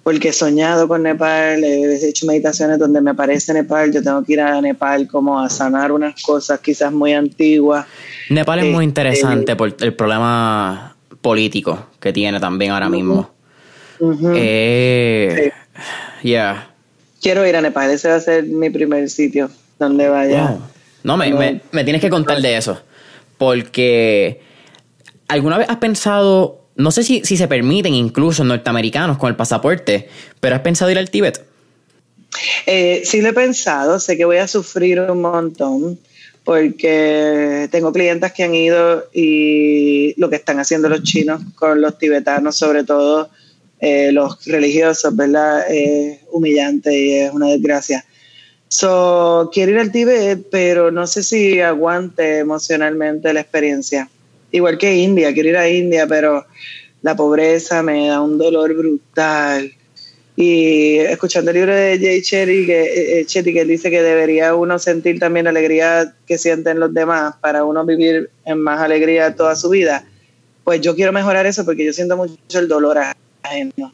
Porque he soñado con Nepal, he hecho meditaciones donde me aparece Nepal, yo tengo que ir a Nepal como a sanar unas cosas quizás muy antiguas. Nepal es muy este, interesante por el problema político que tiene también ahora mismo. Eh, Quiero ir a Nepal, ese va a ser mi primer sitio donde vaya. No, me, me, tienes que contar de eso. Porque alguna vez has pensado, no sé si, si se permiten incluso norteamericanos con el pasaporte, pero has pensado ir al Tíbet. Eh, sí lo he pensado, sé que voy a sufrir un montón porque tengo clientes que han ido y lo que están haciendo los chinos con los tibetanos, sobre todo eh, los religiosos, ¿verdad? Es humillante y es una desgracia. So, quiero ir al Tíbet, pero no sé si aguante emocionalmente la experiencia. Igual que India, quiero ir a India, pero la pobreza me da un dolor brutal. Y escuchando el libro de Jay Chetty, que, eh, Chetty, que dice que debería uno sentir también la alegría que sienten los demás para uno vivir en más alegría toda su vida, pues yo quiero mejorar eso porque yo siento mucho el dolor ajeno.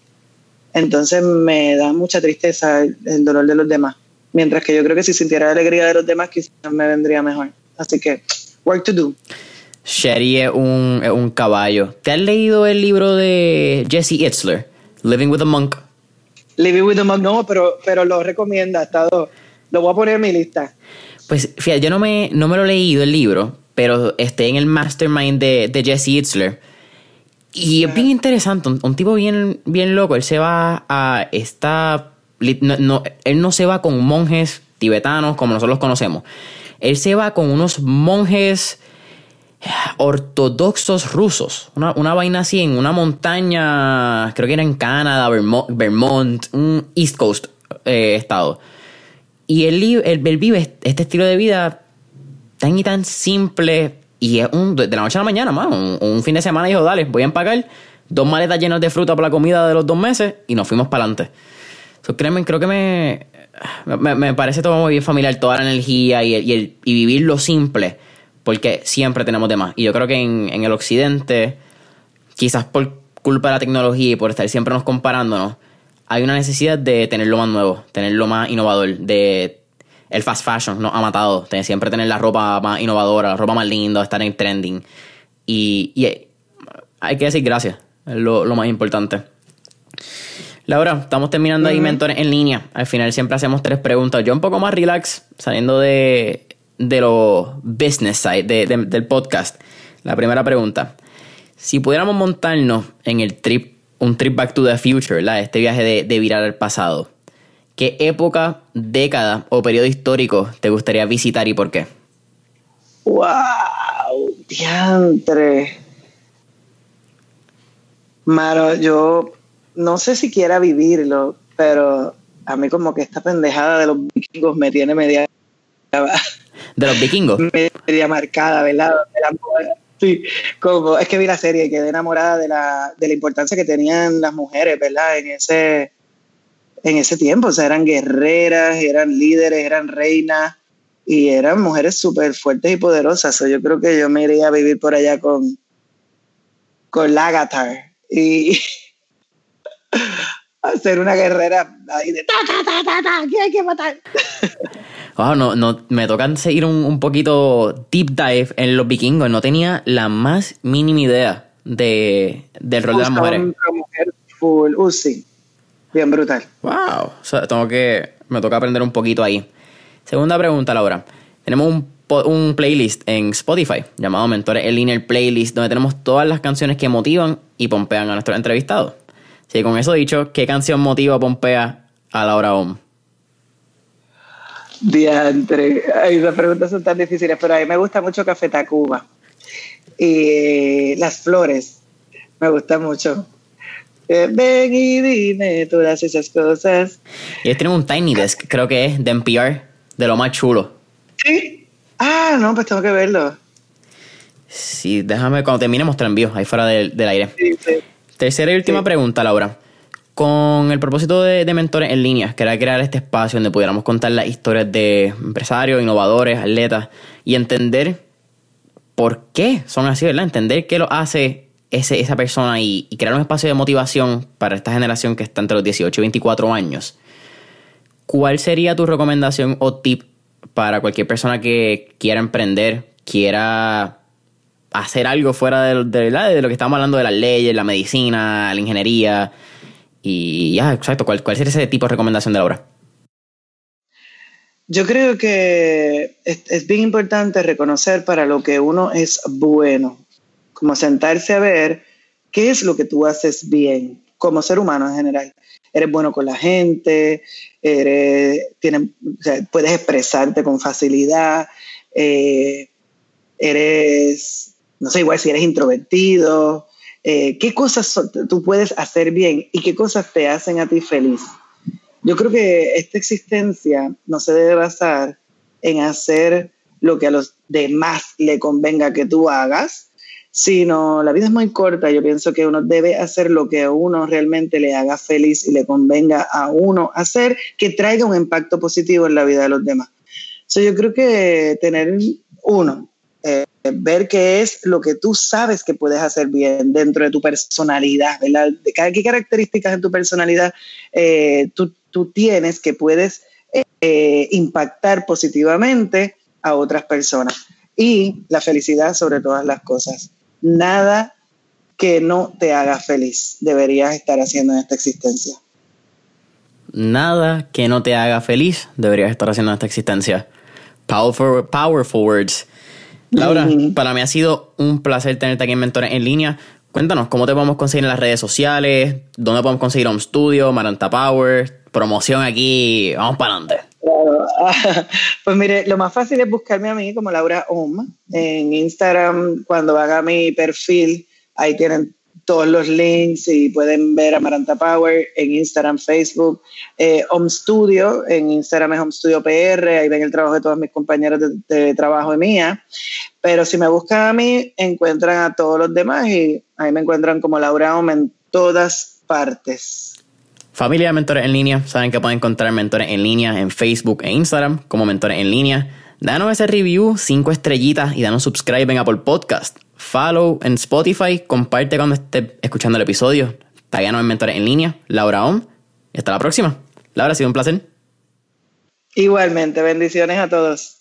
Entonces me da mucha tristeza el dolor de los demás. Mientras que yo creo que si sintiera la alegría de los demás, quizás me vendría mejor. Así que, work to do. Sherry es un, es un caballo. ¿Te has leído el libro de Jesse Itzler, Living with a Monk? Living with a Monk, no, pero, pero lo recomienda. Estado, lo voy a poner en mi lista. Pues fíjate, yo no me, no me lo he leído el libro, pero esté en el mastermind de, de Jesse Itzler. Y es bien interesante, un, un, tipo bien, bien loco. Él se va a esta no, él no se va con monjes tibetanos como nosotros conocemos. Él se va con unos monjes ortodoxos rusos. Una, una vaina así en una montaña, creo que era en Canadá, Vermont, un East Coast eh, estado. Y él, vive este estilo de vida tan y tan simple. Y es un, de la noche a la mañana, más. Un, fin de semana dijo, dale, voy a empacar dos maletas llenas de fruta para la comida de los dos meses y nos fuimos para adelante. So, créeme, creo que me, me, parece todo muy bien familiar, toda la energía y, el, y, vivir lo simple, porque siempre tenemos de más. Y yo creo que en, el occidente quizás por culpa de la tecnología y por estar siempre nos comparándonos, hay una necesidad de tener lo más nuevo, tener lo más innovador, de el fast fashion nos ha matado, de siempre tener la ropa más innovadora, la ropa más linda, estar en trending. Y, y hay que decir gracias, es lo, más importante. Laura, estamos terminando ahí mentores en línea. Al final siempre hacemos tres preguntas. Yo un poco más relax, saliendo de, de lo business side del podcast. La primera pregunta. Si pudiéramos montarnos en el trip, un trip back to the future, ¿verdad? Este viaje de, de virar al pasado. ¿Qué época, década o periodo histórico te gustaría visitar y por qué? ¡Wow! Diantre. Maro, yo no sé si quiera vivirlo, pero a mí como que esta pendejada de los vikingos me tiene media... ¿De los vikingos? (laughs) Media marcada, ¿verdad? sí, como es que vi la serie y quedé enamorada de la, de la importancia que tenían las mujeres, ¿verdad? En ese, en ese tiempo, o sea, eran guerreras, eran líderes, eran reinas y eran mujeres súper fuertes y poderosas. yo creo que yo me iría a vivir por allá con, con Lagatar y (laughs) hacer una guerrera ahí de ta, ta, ta, ta, ta, que hay que matar. (laughs) Wow, no, no, me toca seguir un, un, poquito deep dive en los vikingos. No tenía la más mínima idea de, del rol de las mujeres. mujer full, uh, sí. Bien brutal. Wow. O sea, tengo que. Me toca aprender un poquito ahí. Segunda pregunta, Laura. Tenemos un, un playlist en Spotify llamado Mentores en Línea, el playlist, donde tenemos todas las canciones que motivan y pompean a nuestros entrevistados. Así con eso dicho, ¿qué canción motiva o pompea a Laura Om? Diantre. Ay, esas preguntas son tan difíciles, pero a mí me gusta mucho Café Tacuba. Y las flores. Me gusta mucho. Eh, ven y dime todas esas cosas. Y ellos tienen un Tiny Desk, creo que es, de NPR, de lo más chulo. ¿Sí? Ah, no, pues tengo que verlo. Sí, déjame, cuando terminemos te lo envío, ahí fuera del, aire. Sí, sí. Tercera y última pregunta, Laura. Con el propósito de, de, Mentores en Línea, que era crear este espacio donde pudiéramos contar las historias de empresarios, innovadores, atletas y entender por qué son así, ¿verdad? Entender qué lo hace ese, esa persona y, crear un espacio de motivación para esta generación que está entre los 18 y 24 años, ¿cuál sería tu recomendación o tip para cualquier persona que quiera emprender, quiera hacer algo fuera de, de, de lo que estamos hablando de las leyes, la medicina, la ingeniería? Y ya, exacto, ¿cuál, cuál sería ese tipo de recomendación de la obra? Yo creo que es, bien importante reconocer para lo que uno es bueno como sentarse a ver qué es lo que tú haces bien como ser humano en general. Eres bueno con la gente, eres, puedes expresarte con facilidad, eh, eres, no sé, igual si eres introvertido, eh, qué cosas tú puedes hacer bien y qué cosas te hacen a ti feliz. Yo creo que esta existencia no se debe basar en hacer lo que a los demás le convenga que tú hagas, sino la vida es muy corta. Yo pienso que uno debe hacer lo que a uno realmente le haga feliz y le convenga a uno hacer, que traiga un impacto positivo en la vida de los demás. So, yo creo que tener uno, eh, ver qué es lo que tú sabes que puedes hacer bien dentro de tu personalidad, ¿verdad? ¿Qué características en tu personalidad eh, tú, tienes que puedes eh, impactar positivamente a otras personas? Y la felicidad sobre todas las cosas nada que no te haga feliz deberías estar haciendo en esta existencia. Nada que no te haga feliz deberías estar haciendo en esta existencia. Powerful, powerful words. Laura, para mí ha sido un placer tenerte aquí en Mentores en línea. Cuéntanos, ¿cómo te podemos conseguir en las redes sociales? ¿Dónde podemos conseguir un Studio, Maranta Power? Promoción aquí, vamos para adelante. (laughs) Pues mire, lo más fácil es buscarme a mí como Laura Om en Instagram. Cuando haga mi perfil, ahí tienen todos los links y pueden ver Amaranta Power en Instagram, Facebook, eh, Home Studio, en Instagram es Home Studio PR, ahí ven el trabajo de todos mis compañeros de, trabajo y mía. Pero si me buscan a mí, encuentran a todos los demás y ahí me encuentran como Laura Om en todas partes. Familia de Mentores en Línea, saben que pueden encontrar mentores en línea en Facebook e Instagram como Mentores en Línea. Danos ese review, cinco estrellitas y danos subscribe en Apple Podcast. Follow en Spotify, comparte cuando estés escuchando el episodio. Tagueanos en Mentores en Línea, Laura Om. Y hasta la próxima. Laura, ha sido un placer. Igualmente, bendiciones a todos.